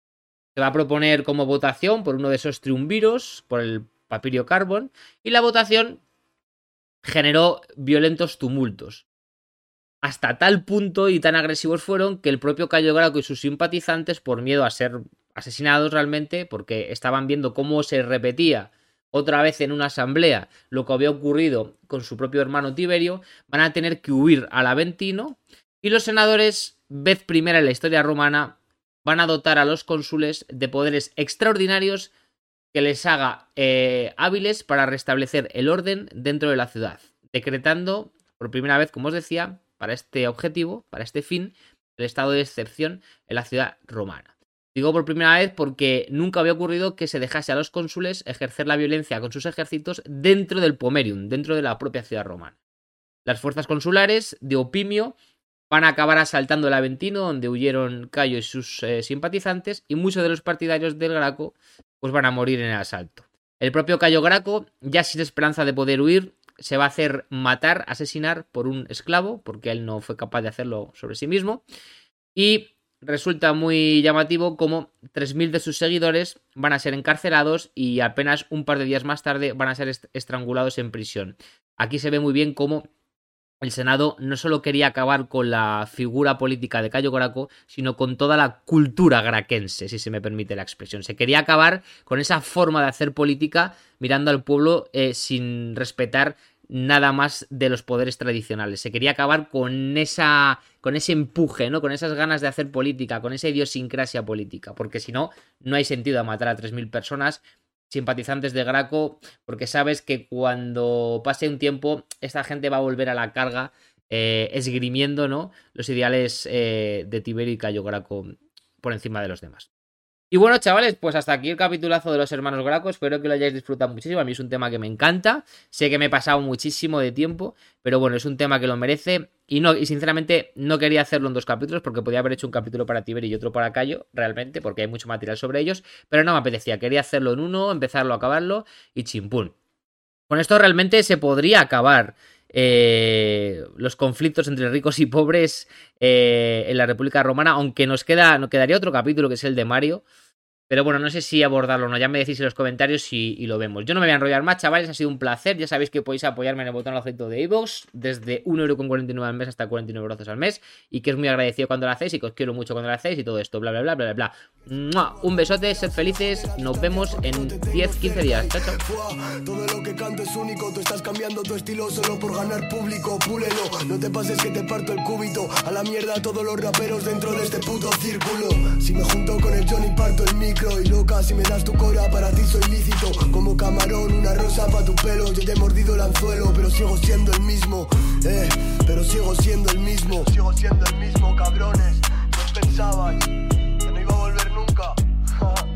Se va a proponer como votación por uno de esos triunviros, por el Papirio Carbon, y la votación generó violentos tumultos. Hasta tal punto y tan agresivos fueron que el propio Cayo Graco y sus simpatizantes, por miedo a ser asesinados realmente, porque estaban viendo cómo se repetía otra vez en una asamblea lo que había ocurrido con su propio hermano Tiberio, van a tener que huir al Aventino y los senadores, vez primera en la historia romana, van a dotar a los cónsules de poderes extraordinarios que les haga eh, hábiles para restablecer el orden dentro de la ciudad, decretando por primera vez, como os decía, para este objetivo, para este fin, el estado de excepción en la ciudad romana. Digo por primera vez porque nunca había ocurrido que se dejase a los cónsules ejercer la violencia con sus ejércitos dentro del Pomerium, dentro de la propia ciudad romana. Las fuerzas consulares de Opimio van a acabar asaltando el Aventino, donde huyeron Cayo y sus eh, simpatizantes, y muchos de los partidarios del Graco pues van a morir en el asalto. El propio Cayo Graco, ya sin esperanza de poder huir, se va a hacer matar, asesinar por un esclavo, porque él no fue capaz de hacerlo sobre sí mismo. Y resulta muy llamativo como 3.000 de sus seguidores van a ser encarcelados y apenas un par de días más tarde van a ser estrangulados en prisión. Aquí se ve muy bien cómo el Senado no solo quería acabar con la figura política de Cayo Graco, sino con toda la cultura graquense, si se me permite la expresión. Se quería acabar con esa forma de hacer política mirando al pueblo eh, sin respetar nada más de los poderes tradicionales. Se quería acabar con esa con ese empuje, ¿no? Con esas ganas de hacer política, con esa idiosincrasia política, porque si no no hay sentido a matar a 3000 personas simpatizantes de Graco, porque sabes que cuando pase un tiempo esta gente va a volver a la carga eh, esgrimiendo, ¿no? Los ideales eh, de Tiberio y Cayo Graco por encima de los demás. Y bueno, chavales, pues hasta aquí el capitulazo de los hermanos Graco. Espero que lo hayáis disfrutado muchísimo. A mí es un tema que me encanta. Sé que me he pasado muchísimo de tiempo, pero bueno, es un tema que lo merece. Y no, y sinceramente no quería hacerlo en dos capítulos, porque podía haber hecho un capítulo para Tiber y otro para Cayo, realmente, porque hay mucho material sobre ellos. Pero no me apetecía. Quería hacerlo en uno, empezarlo, acabarlo y chimpún. Con esto realmente se podría acabar eh, los conflictos entre ricos y pobres eh, en la República Romana, aunque nos queda, nos quedaría otro capítulo que es el de Mario, pero bueno, no sé si abordarlo o no. Ya me decís en los comentarios y, lo vemos. Yo no me voy a enrollar más, chavales. Ha sido un placer. Ya sabéis que podéis apoyarme en el botón aceito de iVoox desde 1,49€ al mes hasta 49 euros al mes. Y que es muy agradecido cuando lo hacéis y que os quiero mucho cuando lo hacéis y todo esto. Bla, bla, bla, bla, bla, bla. Un besote, sed felices. Nos vemos en 10, 15 días. Chao, chao. Todo lo que canto es único. Tú estás cambiando tu estilo solo por ganar público. Púlelo. No te pases que te parto el cúbito. A la mierda todos los raperos dentro de este puto círculo. Si me junto con el Johnny, parto el micro Loca, si me das tu cora, para ti soy lícito. Como camarón, una rosa pa' tu pelo. Yo te he mordido el anzuelo, pero sigo siendo el mismo. Eh, pero sigo siendo el mismo. Sigo siendo el mismo, cabrones. No pensabais que no iba a volver nunca.